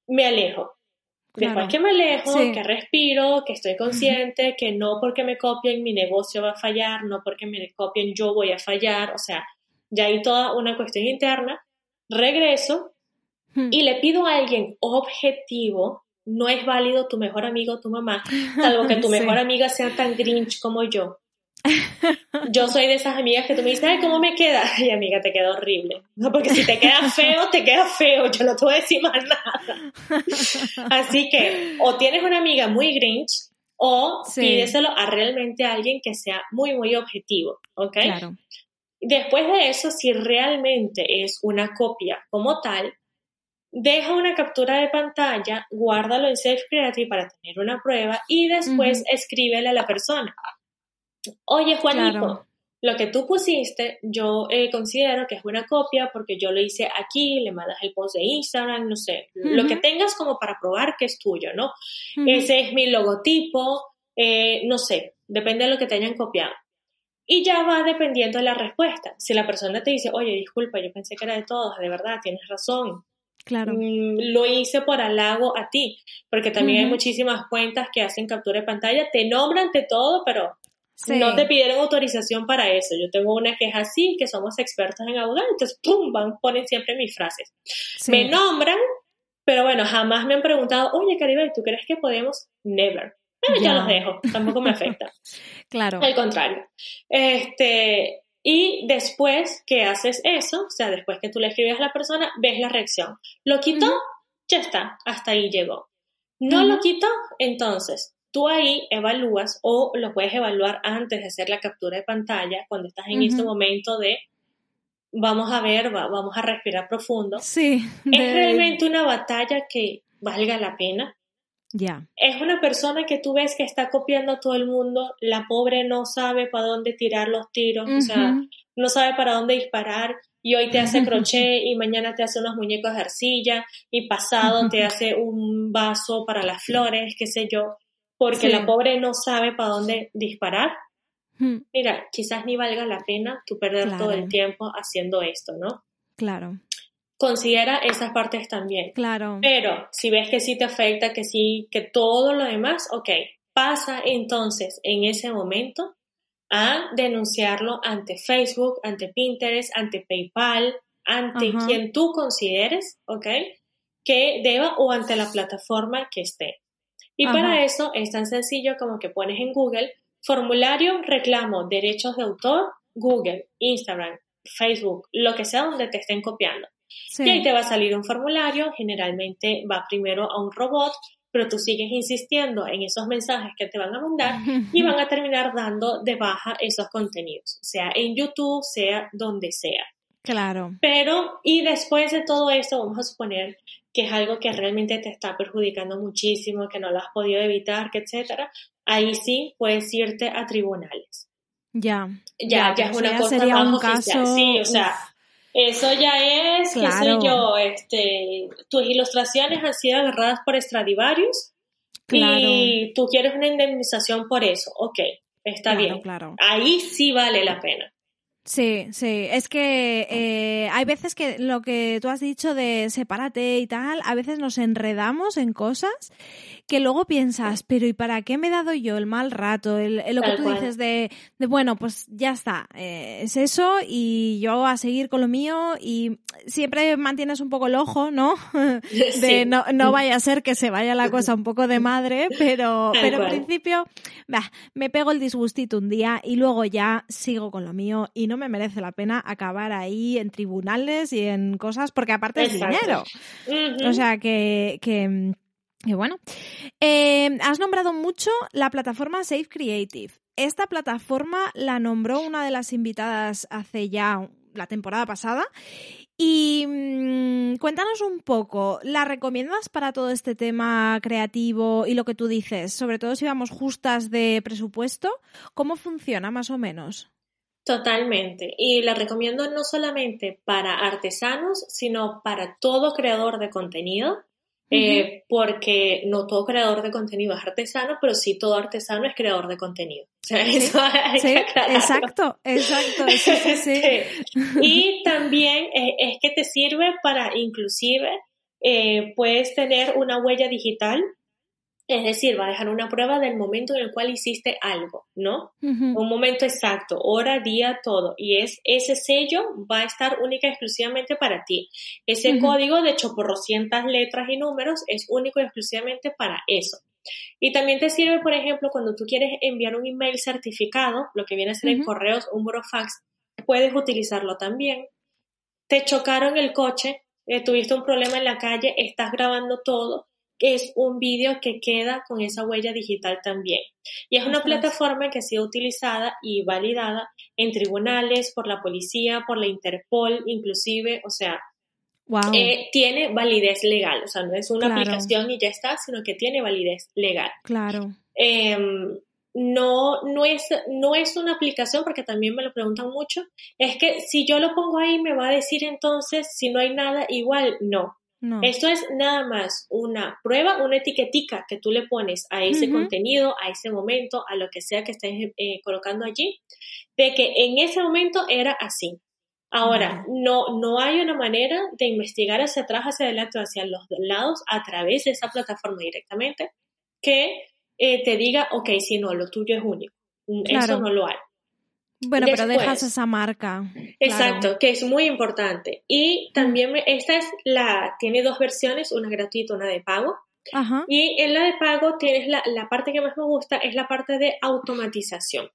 me alejo. Después Claro. que me alejo, Sí. que respiro, que estoy consciente, que no porque me copien mi negocio va a fallar, no porque me copien yo voy a fallar, o sea, ya hay toda una cuestión interna, regreso Hmm. y le pido a alguien objetivo, no es válido tu mejor amigo tu mamá, salvo que tu Sí. mejor amiga sea tan grinch como yo. Yo soy de esas amigas que tú me dices, ay, ¿cómo me queda? Ay, amiga, te queda horrible. No, porque si te queda feo, te queda feo. Yo no te voy a decir más nada. Así que, o tienes una amiga muy grinch, o Sí. pídeselo a realmente alguien que sea muy, muy objetivo, ¿ok? Claro. Después de eso, si realmente es una copia como tal, deja una captura de pantalla, guárdalo en Safe Creative para tener una prueba y después escríbele a la persona. Oye, Juanito, Claro. lo que tú pusiste, yo eh, considero que es una copia porque yo lo hice aquí, le mandas el post de Instagram, no sé, lo que tengas como para probar que es tuyo, ¿no? Ese es mi logotipo, eh, no sé, depende de lo que te hayan copiado. Y ya va dependiendo de la respuesta. Si la persona te dice, oye, disculpa, yo pensé que era de todos, de verdad, tienes razón. Claro. Mm, lo hice por halago a ti, porque también hay muchísimas cuentas que hacen captura de pantalla, te nombran de todo, pero Sí. no te pidieron autorización para eso. Yo tengo una que es así, que somos expertos en abogados, entonces, pum, van, ponen siempre mis frases. Sí. Me nombran, pero bueno, jamás me han preguntado, oye, Caribe, ¿tú crees que podemos? Never. Bueno, Ya. yo los dejo, tampoco me afecta. Claro. Al contrario. Este, y después que haces eso, o sea, después que tú le escribes a la persona, ves la reacción. ¿Lo quitó? Ya está, hasta ahí llegó. ¿No lo quitó? Entonces, tú ahí evalúas o lo puedes evaluar antes de hacer la captura de pantalla, cuando estás en este momento de vamos a ver, vamos a respirar profundo. Sí. ¿Es realmente una batalla que valga la pena? Ya. Es una persona que tú ves que está copiando a todo el mundo, la pobre no sabe para dónde tirar los tiros, o sea, no sabe para dónde disparar y hoy te hace crochet y mañana te hace unos muñecos de arcilla y pasado te hace un vaso para las flores, qué sé yo, porque la pobre no sabe para dónde disparar. Mira, quizás ni valga la pena tú perder todo el tiempo haciendo esto, ¿no? Claro. Considera esas partes también. Claro. Pero si ves que sí te afecta, que sí, que todo lo demás, ok, pasa entonces en ese momento a denunciarlo ante Facebook, ante Pinterest, ante PayPal, ante quien tú consideres, ¿ok? Que deba o ante la plataforma que esté. Y para eso es tan sencillo como que pones en Google formulario reclamo derechos de autor, Google, Instagram, Facebook, lo que sea donde te estén copiando. Y ahí te va a salir un formulario, generalmente va primero a un robot pero tú sigues insistiendo en esos mensajes que te van a mandar y van a terminar dando de baja esos contenidos, sea en YouTube, sea donde sea. Claro. Pero, y después de todo esto, vamos a suponer que es algo que realmente te está perjudicando muchísimo, que no lo has podido evitar, que etcétera, ahí sí puedes irte a tribunales. Ya. Ya, ya, es una cosa sería un Caso... Sí, o sea, eso ya es, qué sé yo, este, tus ilustraciones han sido agarradas por Stradivarius y tú quieres una indemnización por eso. Ok, está bien. Claro. Ahí sí vale la pena. Sí, sí, es que eh, hay veces que lo que tú has dicho de sepárate y tal, a veces nos enredamos en cosas que luego piensas, pero ¿y para qué me he dado yo el mal rato? El, lo que tú dices de, de, bueno, pues ya está, eh, es eso y yo a seguir con lo mío y siempre mantienes un poco el ojo, ¿no? De no, no vaya a ser que se vaya la cosa un poco de madre, pero, pero en principio, bah, me pego el disgustito un día y luego ya sigo con lo mío y no me merece la pena acabar ahí en tribunales y en cosas, porque aparte es dinero. O sea que, que y bueno, eh, has nombrado mucho la plataforma Safe Creative. Esta plataforma la nombró una de las invitadas hace ya la temporada pasada. Y mm, cuéntanos un poco, ¿la recomiendas para todo este tema creativo y lo que tú dices? Sobre todo si vamos justas de presupuesto, ¿cómo funciona más o menos? Totalmente. Y la recomiendo no solamente para artesanos, sino para todo creador de contenido eh, porque no todo creador de contenido es artesano, pero sí todo artesano es creador de contenido. sí, exacto, exacto. y también eh, es que te sirve para inclusive eh, puedes tener una huella digital es decir, va a dejar una prueba del momento en el cual hiciste algo, ¿no? Un momento exacto, hora, día, todo. Y es ese sello va a estar única y exclusivamente para ti. Ese código de hecho por cientas letras y números es único y exclusivamente para eso. Y también te sirve, por ejemplo, cuando tú quieres enviar un email certificado, lo que viene a ser en correos, un burofax, puedes utilizarlo también. Te chocaron el coche, eh, tuviste un problema en la calle, estás grabando todo es un vídeo que queda con esa huella digital también. Y es una plataforma que ha sido utilizada y validada en tribunales, por la policía, por la Interpol, inclusive, o sea, eh, tiene validez legal, o sea, no es una aplicación y ya está, sino que tiene validez legal. Claro. Em, no, no, es, no es una aplicación, porque también me lo preguntan mucho, es que si yo lo pongo ahí me va a decir entonces si no hay nada igual, no. Esto es nada más una prueba, una etiquetica que tú le pones a ese contenido, a ese momento, a lo que sea que estés eh, colocando allí, de que en ese momento era así. Ahora, no, no hay una manera de investigar hacia atrás, hacia adelante, hacia los lados, a través de esa plataforma directamente, que eh, te diga, ok, si no, lo tuyo es único. Eso no lo hay. Bueno, pero dejas esa marca. Exacto, que es muy importante. Y también esta es la, tiene dos versiones, una gratuita, una de pago. Ajá. Y en la de pago tienes la, la, parte que más me gusta, es la parte de automatización.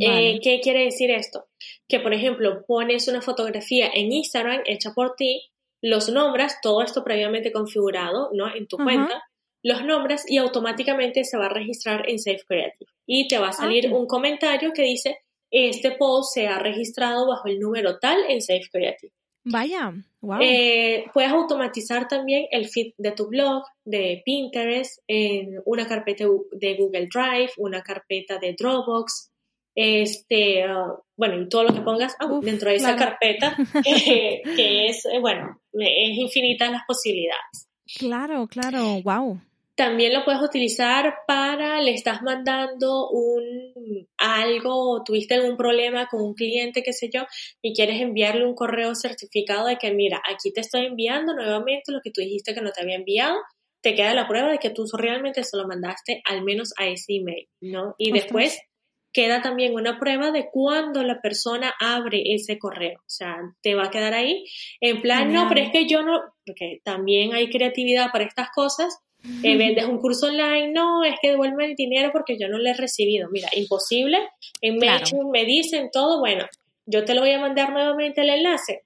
Eh, ¿Qué quiere decir esto? Que, por ejemplo, pones una fotografía en Instagram hecha por ti, los nombras, todo esto previamente configurado, ¿no? En tu cuenta, los nombres y automáticamente se va a registrar en Safe Creative. Y te va a salir Ah. un comentario que dice, este post se ha registrado bajo el número tal en Safe Creative. Vaya, wow. Eh, puedes automatizar también el feed de tu blog, de Pinterest, en una carpeta de Google Drive, una carpeta de Dropbox, este, ah, bueno, y todo lo que pongas ah, Uf, dentro de esa claro. carpeta, que, que es, eh, bueno, es infinitas las posibilidades. claro, claro, wow. También lo puedes utilizar para, le estás mandando un algo, tuviste algún problema con un cliente, qué sé yo, y quieres enviarle un correo certificado de que, mira, aquí te estoy enviando nuevamente lo que tú dijiste que no te había enviado, te queda la prueba de que tú realmente se lo mandaste al menos a ese email, ¿no? Y después queda también una prueba de cuando la persona abre ese correo. O sea, te va a quedar ahí en plan, Genial. no, pero es que yo no, porque también hay creatividad para estas cosas. Eh, vendes un curso online, no, es que devuelve el dinero porque yo no lo he recibido. Mira, imposible. En Claro. MailChimp me dicen todo, bueno, yo te lo voy a mandar nuevamente el enlace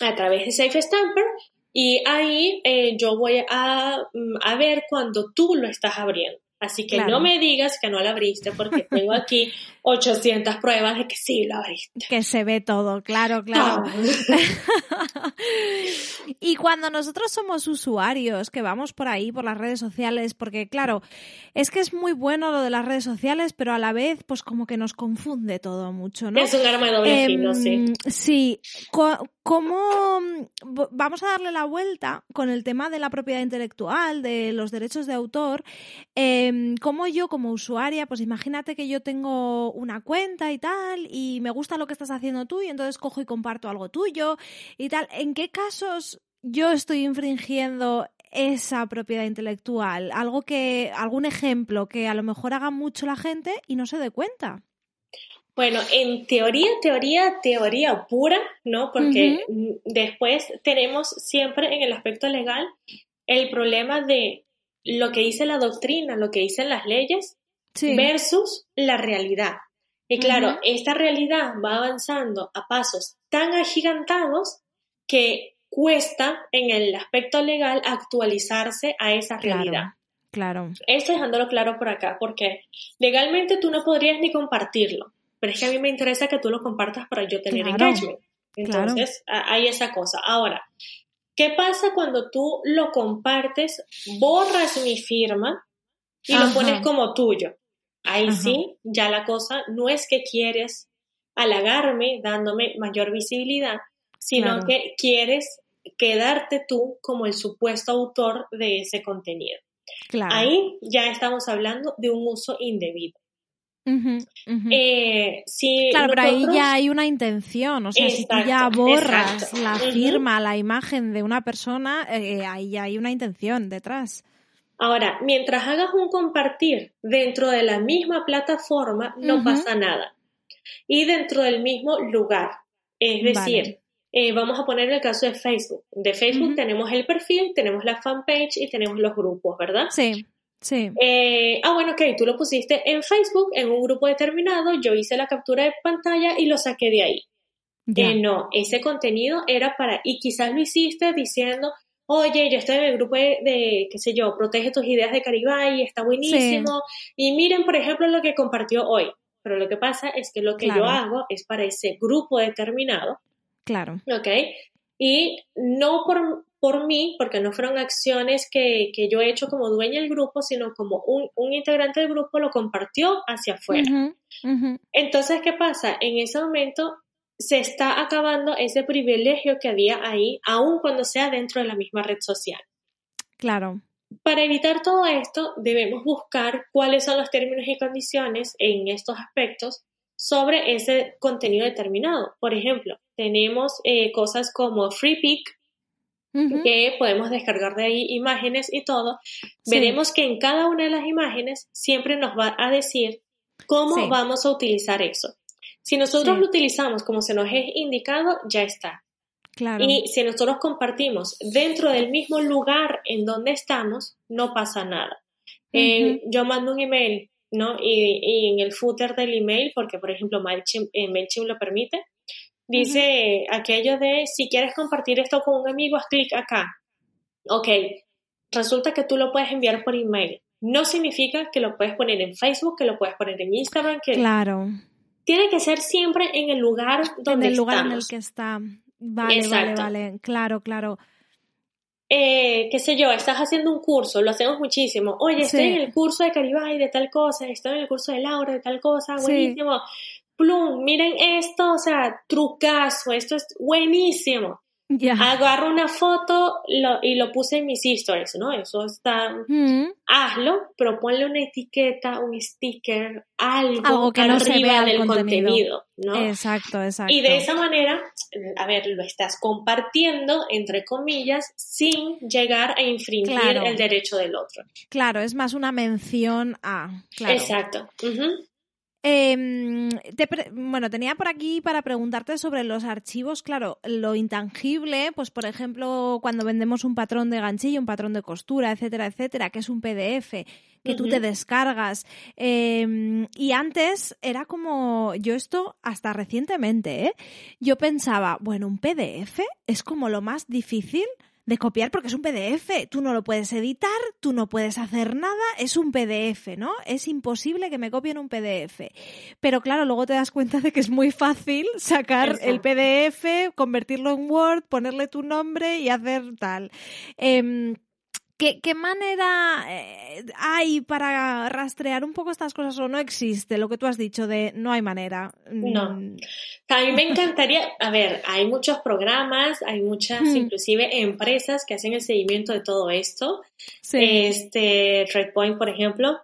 a través de Safe Stamper y ahí eh, yo voy a, mm, a ver cuando tú lo estás abriendo. Así que Claro. no me digas que no lo abriste porque tengo aquí 800 pruebas de que sí lo abriste. Que se ve todo, claro, claro. Ah. Y cuando nosotros somos usuarios, que vamos por ahí, por las redes sociales, porque claro, es que es muy bueno lo de las redes sociales, pero a la vez, pues como que nos confunde todo mucho, ¿no? Es un arma de doble Em, filo, sí. Sí, ¿cómo vamos a darle la vuelta con el tema de la propiedad intelectual, de los derechos de autor? Em, ¿Cómo yo como usuaria, pues imagínate que yo tengo una cuenta y tal, y me gusta lo que estás haciendo tú, y entonces cojo y comparto algo tuyo y tal. ¿En qué casos yo estoy infringiendo esa propiedad intelectual? Algo que, algún ejemplo que a lo mejor haga mucho la gente y no se dé cuenta. Bueno, en teoría, teoría, teoría pura, ¿no? Porque después tenemos siempre en el aspecto legal el problema de lo que dice la doctrina, lo que dicen las leyes Sí. versus la realidad. Y claro, esta realidad va avanzando a pasos tan agigantados que cuesta en el aspecto legal actualizarse a esa realidad. Claro, claro. Esto dejándolo claro por acá, porque legalmente tú no podrías ni compartirlo, pero es que a mí me interesa que tú lo compartas para yo tener Claro, engagement. Entonces, hay esa cosa. Ahora, ¿qué pasa cuando tú lo compartes, borras mi firma y Ajá. lo pones como tuyo? Ahí Ajá. sí, ya la cosa no es que quieres halagarme dándome mayor visibilidad, sino Claro. que quieres quedarte tú como el supuesto autor de ese contenido. Claro. Ahí ya estamos hablando de un uso indebido. Eh, si claro, pero ahí ya hay una intención. O sea, si tú ya borras exacto. la firma, la imagen de una persona, eh, ahí ya hay una intención detrás. Ahora, mientras hagas un compartir dentro de la misma plataforma, no pasa nada. Y dentro del mismo lugar. Es decir, Vale. eh, vamos a poner el caso de Facebook. De Facebook tenemos el perfil, tenemos la fanpage y tenemos los grupos, ¿verdad? Sí, sí. Eh, ah, bueno, ok, tú lo pusiste en Facebook, en un grupo determinado, yo hice la captura de pantalla y lo saqué de ahí. ya. Eh, no, ese contenido era para, y quizás lo hiciste diciendo, oye, yo estoy en el grupo de, de, qué sé yo, protege tus ideas de Caribay, está buenísimo, y miren, por ejemplo, lo que compartió hoy. Pero lo que pasa es que lo que Claro. yo hago es para ese grupo determinado, Claro. ¿ok? Y no por, por mí, porque no fueron acciones que, que yo he hecho como dueña del grupo, sino como un, un integrante del grupo lo compartió hacia afuera. Entonces, ¿qué pasa? En ese momento se está acabando ese privilegio que había ahí, aun cuando sea dentro de la misma red social. Claro. Para evitar todo esto, debemos buscar cuáles son los términos y condiciones en estos aspectos sobre ese contenido determinado. Por ejemplo, tenemos eh, cosas como Que podemos descargar de ahí imágenes y todo. Sí. Veremos que en cada una de las imágenes siempre nos va a decir cómo Sí. vamos a utilizar eso. Si nosotros Sí. lo utilizamos como se nos es indicado, ya está. Claro. Y si nosotros compartimos dentro del mismo lugar en donde estamos, no pasa nada. Eh, yo mando un email, ¿no? Y, y en el footer del email, porque por ejemplo MailChimp, eh, MailChimp lo permite, dice aquello de si quieres compartir esto con un amigo, haz clic acá. Ok, resulta que tú lo puedes enviar por email. No significa que lo puedes poner en Facebook, que lo puedes poner en Instagram, que Claro. tiene que ser siempre en el lugar donde en el lugar en el que está. Vale, Exacto. vale, vale. Claro, claro. eh, qué sé yo, estás haciendo un curso, lo hacemos muchísimo. Oye, estoy Sí. en el curso de Caribay de tal cosa, estoy en el curso de Laura de tal cosa, Sí. Plum, miren esto, o sea, trucazo, esto es buenísimo. Agarro una foto lo- y lo puse en mis stories, ¿no? Eso está, Mm, hazlo, pero ponle una etiqueta, un sticker, algo, Algo que no se arriba vea el del contenido. contenido, ¿no? Exacto, exacto. Y de esa manera, a ver, lo estás compartiendo, entre comillas, sin llegar a infringir Claro. el derecho del otro. Claro, es más una mención a. Claro. Exacto. Em, te bueno, tenía por aquí para preguntarte sobre los archivos, claro, lo intangible, pues por ejemplo, cuando vendemos un patrón de ganchillo, un patrón de costura, etcétera, etcétera, que es un PDF que tú te descargas. Em, y antes era como, yo esto hasta recientemente, ¿eh? yo pensaba, bueno, un PDF es como lo más difícil de copiar porque es un PDF. Tú no lo puedes editar, tú no puedes hacer nada, es un PDF, ¿no? Es imposible que me copien un PDF. Pero claro, luego te das cuenta de que es muy fácil sacar el. PDF, convertirlo en Word, ponerle tu nombre y hacer tal. Em, ¿Qué, qué manera eh, hay para rastrear un poco estas cosas o no existe? Lo que tú has dicho de no hay manera. No. Mm, A mí me encantaría, a ver, hay muchos programas, hay muchas, Hmm. inclusive empresas que hacen el seguimiento de todo esto. Sí. Este, Redpoint, por ejemplo.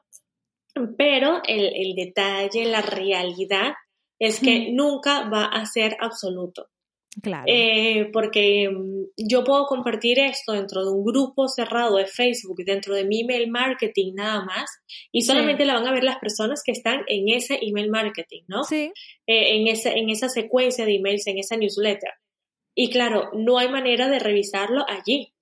Pero el, el detalle, la realidad, es que Hmm. nunca va a ser absoluto. Claro. Eh, porque mm, yo puedo compartir esto dentro de un grupo cerrado de Facebook, dentro de mi email marketing nada más, y Sí. solamente la van a ver las personas que están en ese email marketing, ¿no? sí. Eh, en, esa, en esa secuencia de emails, en esa newsletter. Y claro, no hay manera de revisarlo allí.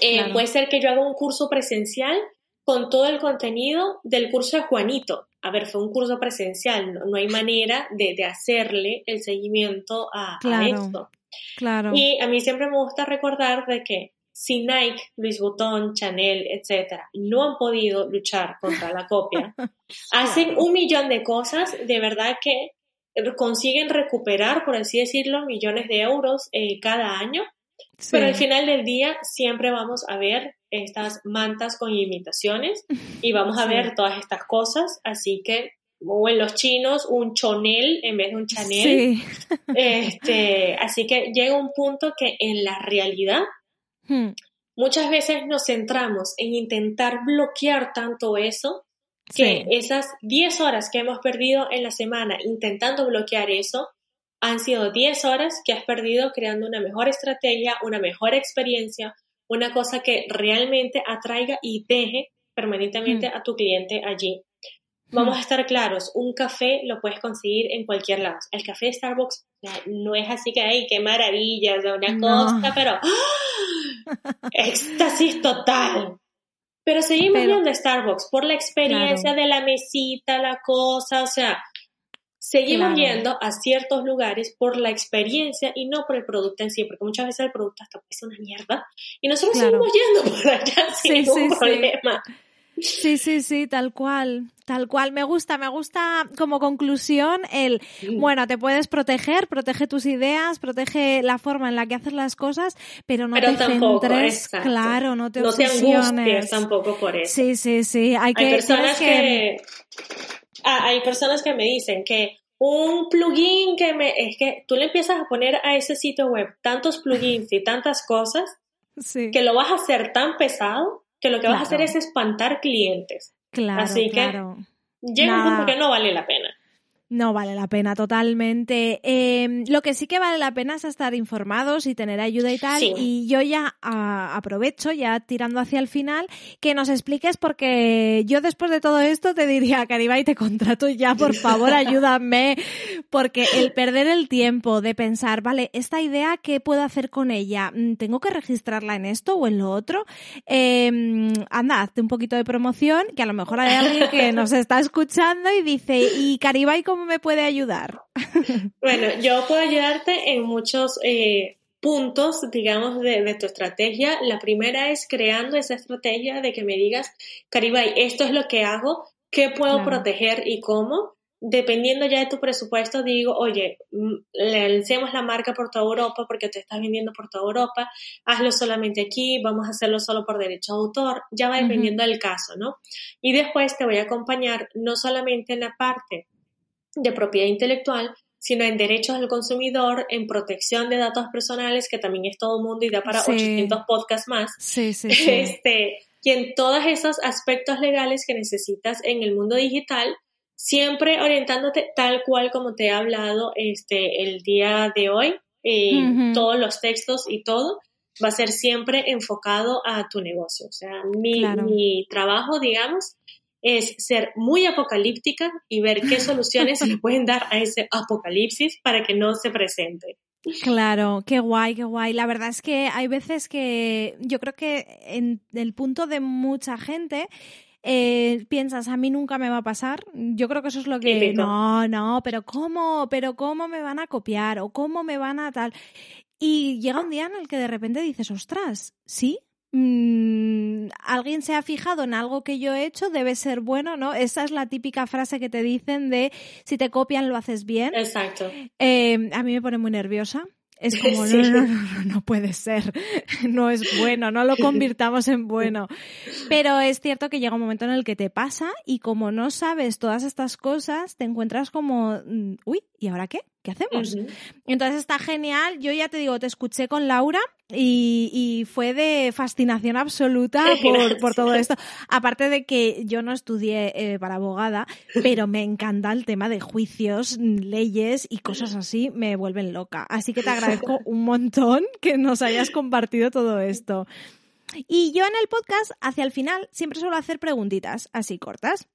Eh, Claro. Puede ser que yo haga un curso presencial con todo el contenido del curso de Juanito. A ver, fue un curso presencial, no, no hay manera de, de hacerle el seguimiento a, a Claro. esto. Claro. Y a mí siempre me gusta recordar de que si Nike, Louis Vuitton, Chanel, etcétera, no han podido luchar contra la copia, hacen un millón de cosas, de verdad que consiguen recuperar, por así decirlo, millones de euros eh, cada año, Sí. pero al final del día siempre vamos a ver estas mantas con imitaciones y vamos a Sí. ver todas estas cosas, así que o en los chinos un chonel en vez de un chanel, Sí. este, así que llega un punto que en la realidad Hmm. muchas veces nos centramos en intentar bloquear tanto eso que Sí. esas 10 horas que hemos perdido en la semana intentando bloquear eso han sido 10 horas que has perdido creando una mejor estrategia, una mejor experiencia, una cosa que realmente atraiga y deje permanentemente a tu cliente allí. Vamos a estar claros, un café lo puedes conseguir en cualquier lado. El café de Starbucks no es así que, ay, qué maravilla, sea, una No. cosa, pero ¡ah! éxtasis total. Pero seguimos Pero- viendo Starbucks por la experiencia de la mesita, la cosa, o sea, seguimos Claro. yendo a ciertos lugares por la experiencia y no por el producto en sí, porque muchas veces el producto hasta ser una mierda y nosotros Claro. seguimos yendo por allá sin Sí, ningún sí, problema. Sí, sí, sí, tal cual, tal cual. Me gusta, me gusta como conclusión el, bueno, te puedes proteger, protege tus ideas, protege la forma en la que haces las cosas, pero no Pero te tampoco, centres, exacto. claro, no te no te angusties tampoco por eso. Sí, sí, sí, hay que, hay personas que, Ah, hay personas que me dicen que un plugin que me es que tú le empiezas a poner a ese sitio web tantos plugins y tantas cosas sí, que lo vas a hacer tan pesado que lo que vas a hacer es espantar clientes. claro, así que- claro. Llega un punto que no vale la pena. No vale la pena totalmente. Eh, lo que sí que vale la pena es estar informados y tener ayuda y tal. Sí. Y yo ya ah, aprovecho, ya tirando hacia el final, que nos expliques porque yo después de todo esto te diría, Caribay, te contrato ya, por favor, ayúdame. Porque el perder el tiempo de pensar, vale, esta idea, ¿qué puedo hacer con ella? Mm, ¿Tengo que registrarla en esto o en lo otro? Eh, anda, hazte un poquito de promoción, que a lo mejor hay alguien que nos está escuchando y dice, ¿y Caribay cómo me puede ayudar? Bueno, yo puedo ayudarte en muchos, eh, puntos, digamos, de, tu estrategia. La primera es creando esa estrategia de que me digas, Caribay, esto es lo que hago, qué puedo proteger y cómo. Dependiendo ya de tu presupuesto, digo, oye, mm, lancemos la marca por toda Europa porque te estás vendiendo por toda Europa, hazlo solamente aquí, vamos a hacerlo solo por derecho de autor, ya va dependiendo del caso, ¿no? Y después te voy a acompañar no solamente en la parte de propiedad intelectual, sino en derechos del consumidor, en protección de datos personales, que también es todo mundo y da para 800 podcasts más. Sí, sí, sí. Este, y en todos esos aspectos legales que necesitas en el mundo digital, siempre orientándote tal cual como te he hablado este, el día de hoy, eh, todos los textos y todo, va a ser siempre enfocado a tu negocio. O sea, mi, mi trabajo, digamos, es ser muy apocalíptica y ver qué soluciones se le pueden dar a ese apocalipsis para que no se presente. Claro, qué guay, qué guay. La verdad es que hay veces que yo creo que en el punto de mucha gente eh, piensas, a mí nunca me va a pasar. Yo creo que eso es lo que... No, no, pero ¿cómo? ¿Pero cómo me van a copiar? ¿O cómo me van a tal? Y llega un día en el que de repente dices, ostras, sí, Mm, alguien se ha fijado en algo que yo he hecho, debe ser bueno, ¿no? Esa es la típica frase que te dicen de si te copian lo haces bien. Exacto. Eh, a mí me pone muy nerviosa. Es como, no, no, no, no, puede ser, no es bueno, no lo convirtamos en bueno. Pero es cierto que llega un momento en el que te pasa y como no sabes todas estas cosas, te encuentras como, mm, uy, ¿y ahora qué? ¿Qué hacemos? Entonces está genial. Yo ya te digo, te escuché con Laura y, fue de fascinación absoluta por, todo esto. Aparte de que yo no estudié eh, para abogada, pero me encanta el tema de juicios, leyes y cosas así, me vuelven loca. Así que te agradezco un montón que nos hayas compartido todo esto. Y yo en el podcast, hacia el final, siempre suelo hacer preguntitas así cortas.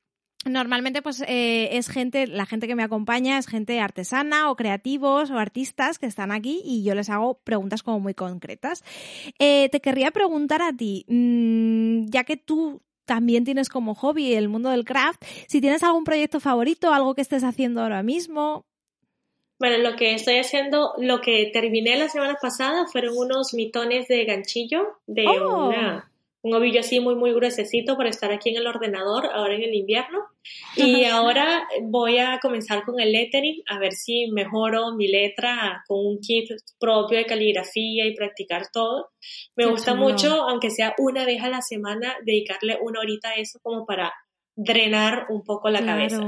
Normalmente, pues eh, es gente, la gente que me acompaña es gente artesana o creativos o artistas que están aquí y yo les hago preguntas como muy concretas. Eh, te querría preguntar a ti, mm, ya que tú también tienes como hobby el mundo del craft, si tienes algún proyecto favorito, algo que estés haciendo ahora mismo. Bueno, lo que estoy haciendo, lo que terminé la semana pasada fueron unos mitones de ganchillo de oh. una un ovillo así muy, muy gruesecito para estar aquí en el ordenador, ahora en el invierno. Y ahora voy a comenzar con el lettering, a ver si mejoro mi letra con un kit propio de caligrafía y practicar todo. Me gusta mucho, aunque sea una vez a la semana, dedicarle una horita a eso como para drenar un poco la cabeza.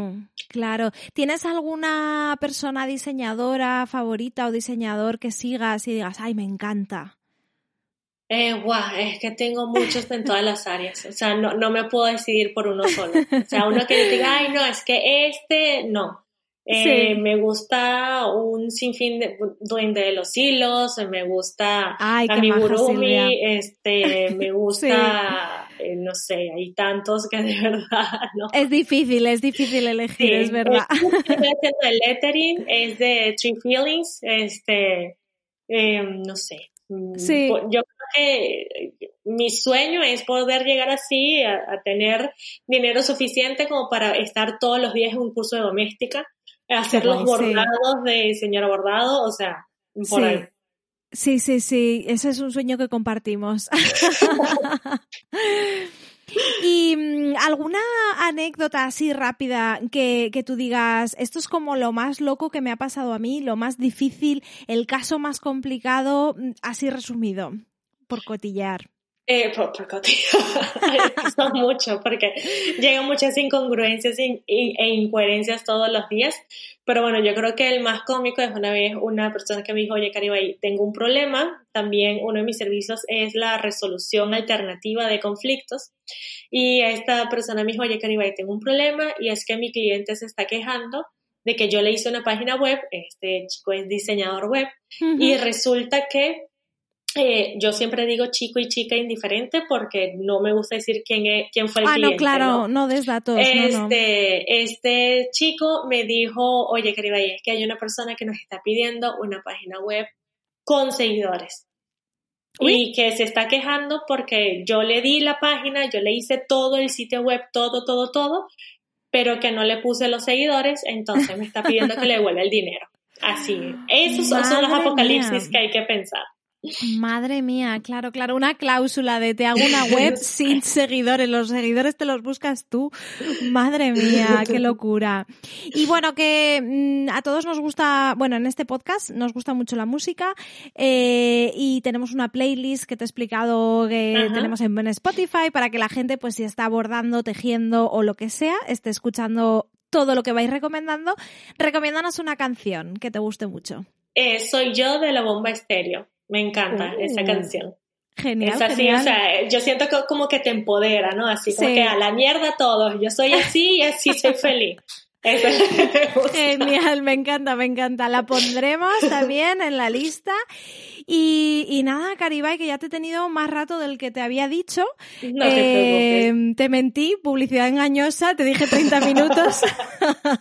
Claro. ¿Tienes alguna persona diseñadora favorita o diseñador que sigas y digas, ay, me encanta? Eh, guau, es que tengo muchos en todas las áreas. O sea, no, no me puedo decidir por uno solo. O sea, uno que diga, ay, no, es que este, no. Eh, Me gusta un sinfín de duende de los hilos, me gusta Ay, amigurumi, este, me gusta, eh, no sé, hay tantos que de verdad, ¿no? Es difícil, es difícil elegir, es verdad. el lettering es de Tree Feelings, este, eh, no sé, sí. Yo creo que mi sueño es poder llegar así a, tener dinero suficiente como para estar todos los días en un curso de doméstica, hacer los bordados de señora bordado, o sea, por sí. ahí. Sí, sí, sí, ese es un sueño que compartimos. ¿Y mm, alguna anécdota así rápida que, que, tú digas, esto es como lo más loco que me ha pasado a mí, lo más difícil, el caso más complicado, mm, así resumido, por cotillar? Eh, por, por Son mucho, porque llegan muchas incongruencias e, incoherencias todos los días. Pero bueno, yo creo que el más cómico es una vez una persona que me dijo, oye, Caribay, tengo un problema. También uno de mis servicios es la resolución alternativa de conflictos. Y esta persona me dijo, oye, Caribay, tengo un problema y es que mi cliente se está quejando de que yo le hice una página web, este chico es diseñador web, y resulta que eh, yo siempre digo chico y chica indiferente porque no me gusta decir quién, es, quién fue el ah, cliente. no, claro, no, des datos. Este, este chico me dijo, oye, querida, es que hay una persona que nos está pidiendo una página web con seguidores. Y que se está quejando porque yo le di la página, yo le hice todo el sitio web, todo, todo, todo, pero que no le puse los seguidores, entonces me está pidiendo que le devuelva el dinero. Así. Esos son los apocalipsis que hay que pensar. Madre mía, claro, claro, una cláusula de te hago una web sin seguidores, los seguidores te los buscas tú. Madre mía, qué locura. Y bueno, que mm, a todos nos gusta, bueno, en este podcast nos gusta mucho la música eh, y tenemos una playlist que te he explicado que tenemos en Spotify para que la gente, pues si está abordando, tejiendo o lo que sea, esté escuchando todo lo que vais recomendando. Recomiéndanos una canción que te guste mucho. Eh, soy yo de la bomba estéreo. Me encanta esa canción. Genial. Es así, o sea, yo siento que como que te empodera, ¿no? Así como que a la mierda todos, yo soy así y así soy feliz. Genial, me encanta, me encanta. La pondremos también en la lista. Y, y nada, Caribay, que ya te he tenido más rato del que te había dicho. No te, eh, te mentí, publicidad engañosa, te dije 30 minutos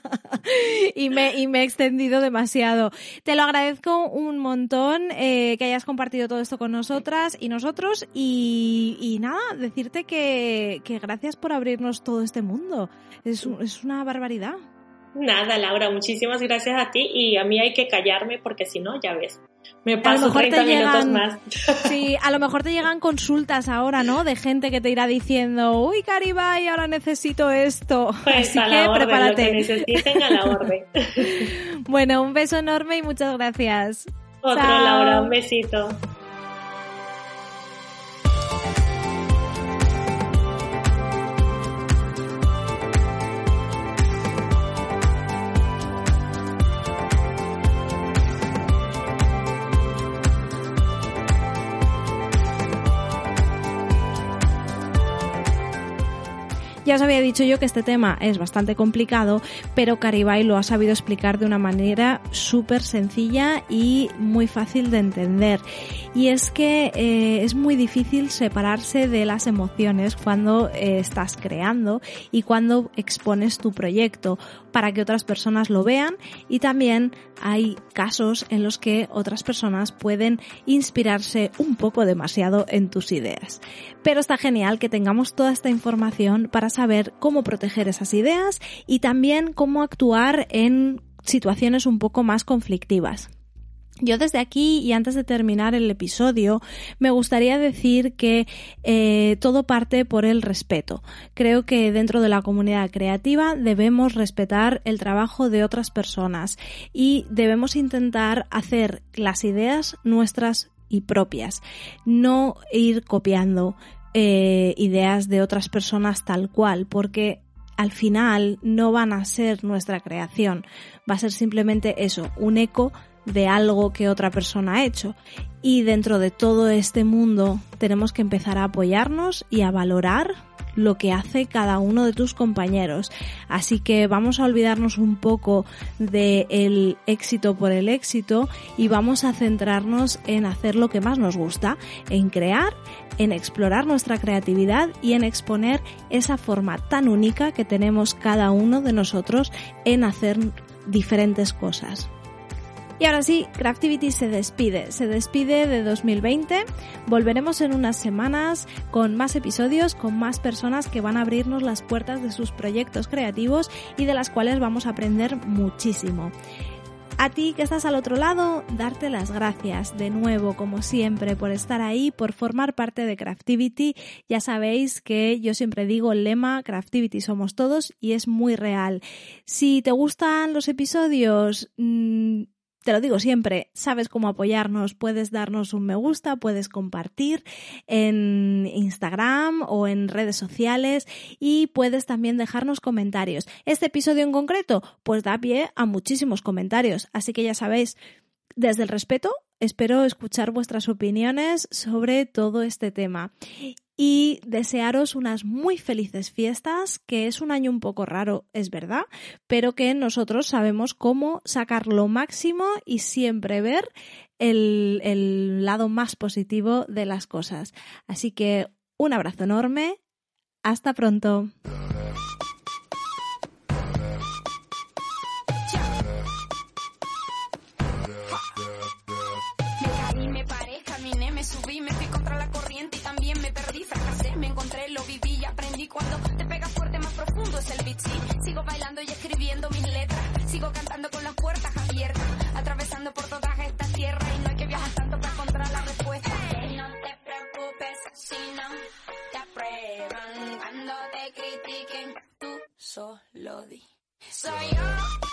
y, me, y me he extendido demasiado. Te lo agradezco un montón eh, que hayas compartido todo esto con nosotras y nosotros. Y, y nada, decirte que, que gracias por abrirnos todo este mundo. Es, es una barbaridad. Nada, Laura, muchísimas gracias a ti y a mí hay que callarme porque si no, ya ves, me paso 30 minutos más. Sí, a lo mejor te llegan consultas ahora, ¿no? De gente que te irá diciendo, uy, Caribay, ahora necesito esto. Pues Así que prepárate. Lo que necesiten a la orden. bueno, un beso enorme y muchas gracias. Otro, Laura, un besito. Ya os había dicho yo que este tema es bastante complicado, pero Caribay lo ha sabido explicar de una manera súper sencilla y muy fácil de entender. Y es que eh, es muy difícil separarse de las emociones cuando eh, estás creando y cuando expones tu proyecto para que otras personas lo vean y también hay casos en los que otras personas pueden inspirarse un poco demasiado en tus ideas. Pero está genial que tengamos toda esta información para saber cómo proteger esas ideas y también cómo actuar en situaciones un poco más conflictivas. Yo desde aquí y antes de terminar el episodio me gustaría decir que eh, todo parte por el respeto. Creo que dentro de la comunidad creativa debemos respetar el trabajo de otras personas y debemos intentar hacer las ideas nuestras y propias, no ir copiando eh, ideas de otras personas tal cual, porque al final no van a ser nuestra creación, va a ser simplemente eso, un eco de algo que otra persona ha hecho. Y dentro de todo este mundo tenemos que empezar a apoyarnos y a valorar lo que hace cada uno de tus compañeros. Así que vamos a olvidarnos un poco del éxito por el éxito y vamos a centrarnos en hacer lo que más nos gusta, en crear, en explorar nuestra creatividad y en exponer esa forma tan única que tenemos cada uno de nosotros en hacer diferentes cosas. Y ahora sí, Craftivity se despide, se despide de 2020. Volveremos en unas semanas con más episodios, con más personas que van a abrirnos las puertas de sus proyectos creativos y de las cuales vamos a aprender muchísimo. A ti que estás al otro lado, darte las gracias de nuevo, como siempre, por estar ahí, por formar parte de Craftivity. Ya sabéis que yo siempre digo el lema Craftivity somos todos y es muy real. Si te gustan los episodios, mm, te lo digo siempre, sabes cómo apoyarnos, puedes darnos un me gusta, puedes compartir en Instagram o en redes sociales y puedes también dejarnos comentarios. Este episodio en concreto, pues da pie a muchísimos comentarios, así que ya sabéis, desde el respeto, espero escuchar vuestras opiniones sobre todo este tema y desearos unas muy felices fiestas, que es un año un poco raro, es verdad, pero que nosotros sabemos cómo sacar lo máximo y siempre ver el, lado más positivo de las cosas. Así que un abrazo enorme, hasta pronto. profundo es el beat, sí. Sigo bailando y escribiendo mis letras. Sigo cantando con las puertas abiertas. Atravesando por todas estas tierras. Y no hay que viajar tanto para encontrar la respuesta. Hey, no te preocupes si no te aprueban. Cuando te critiquen, tú solo di. Soy yo.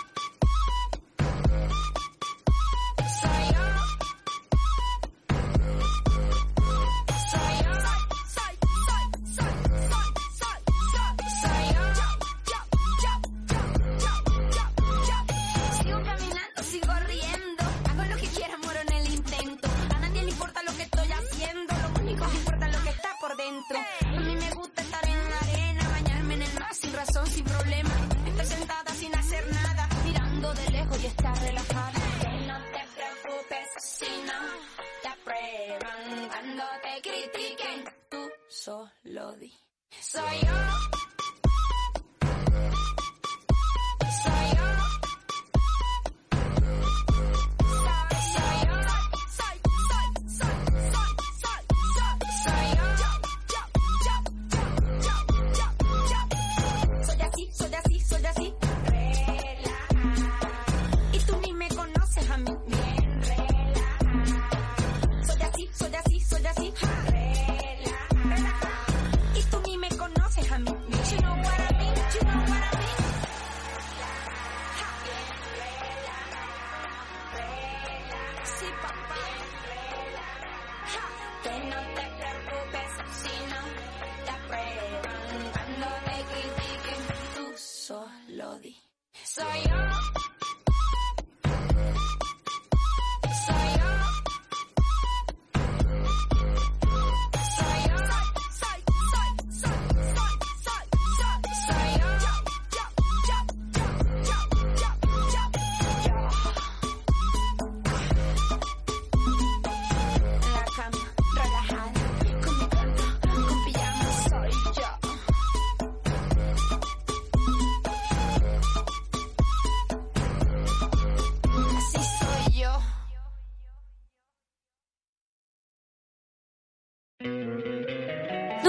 Solo di. Soy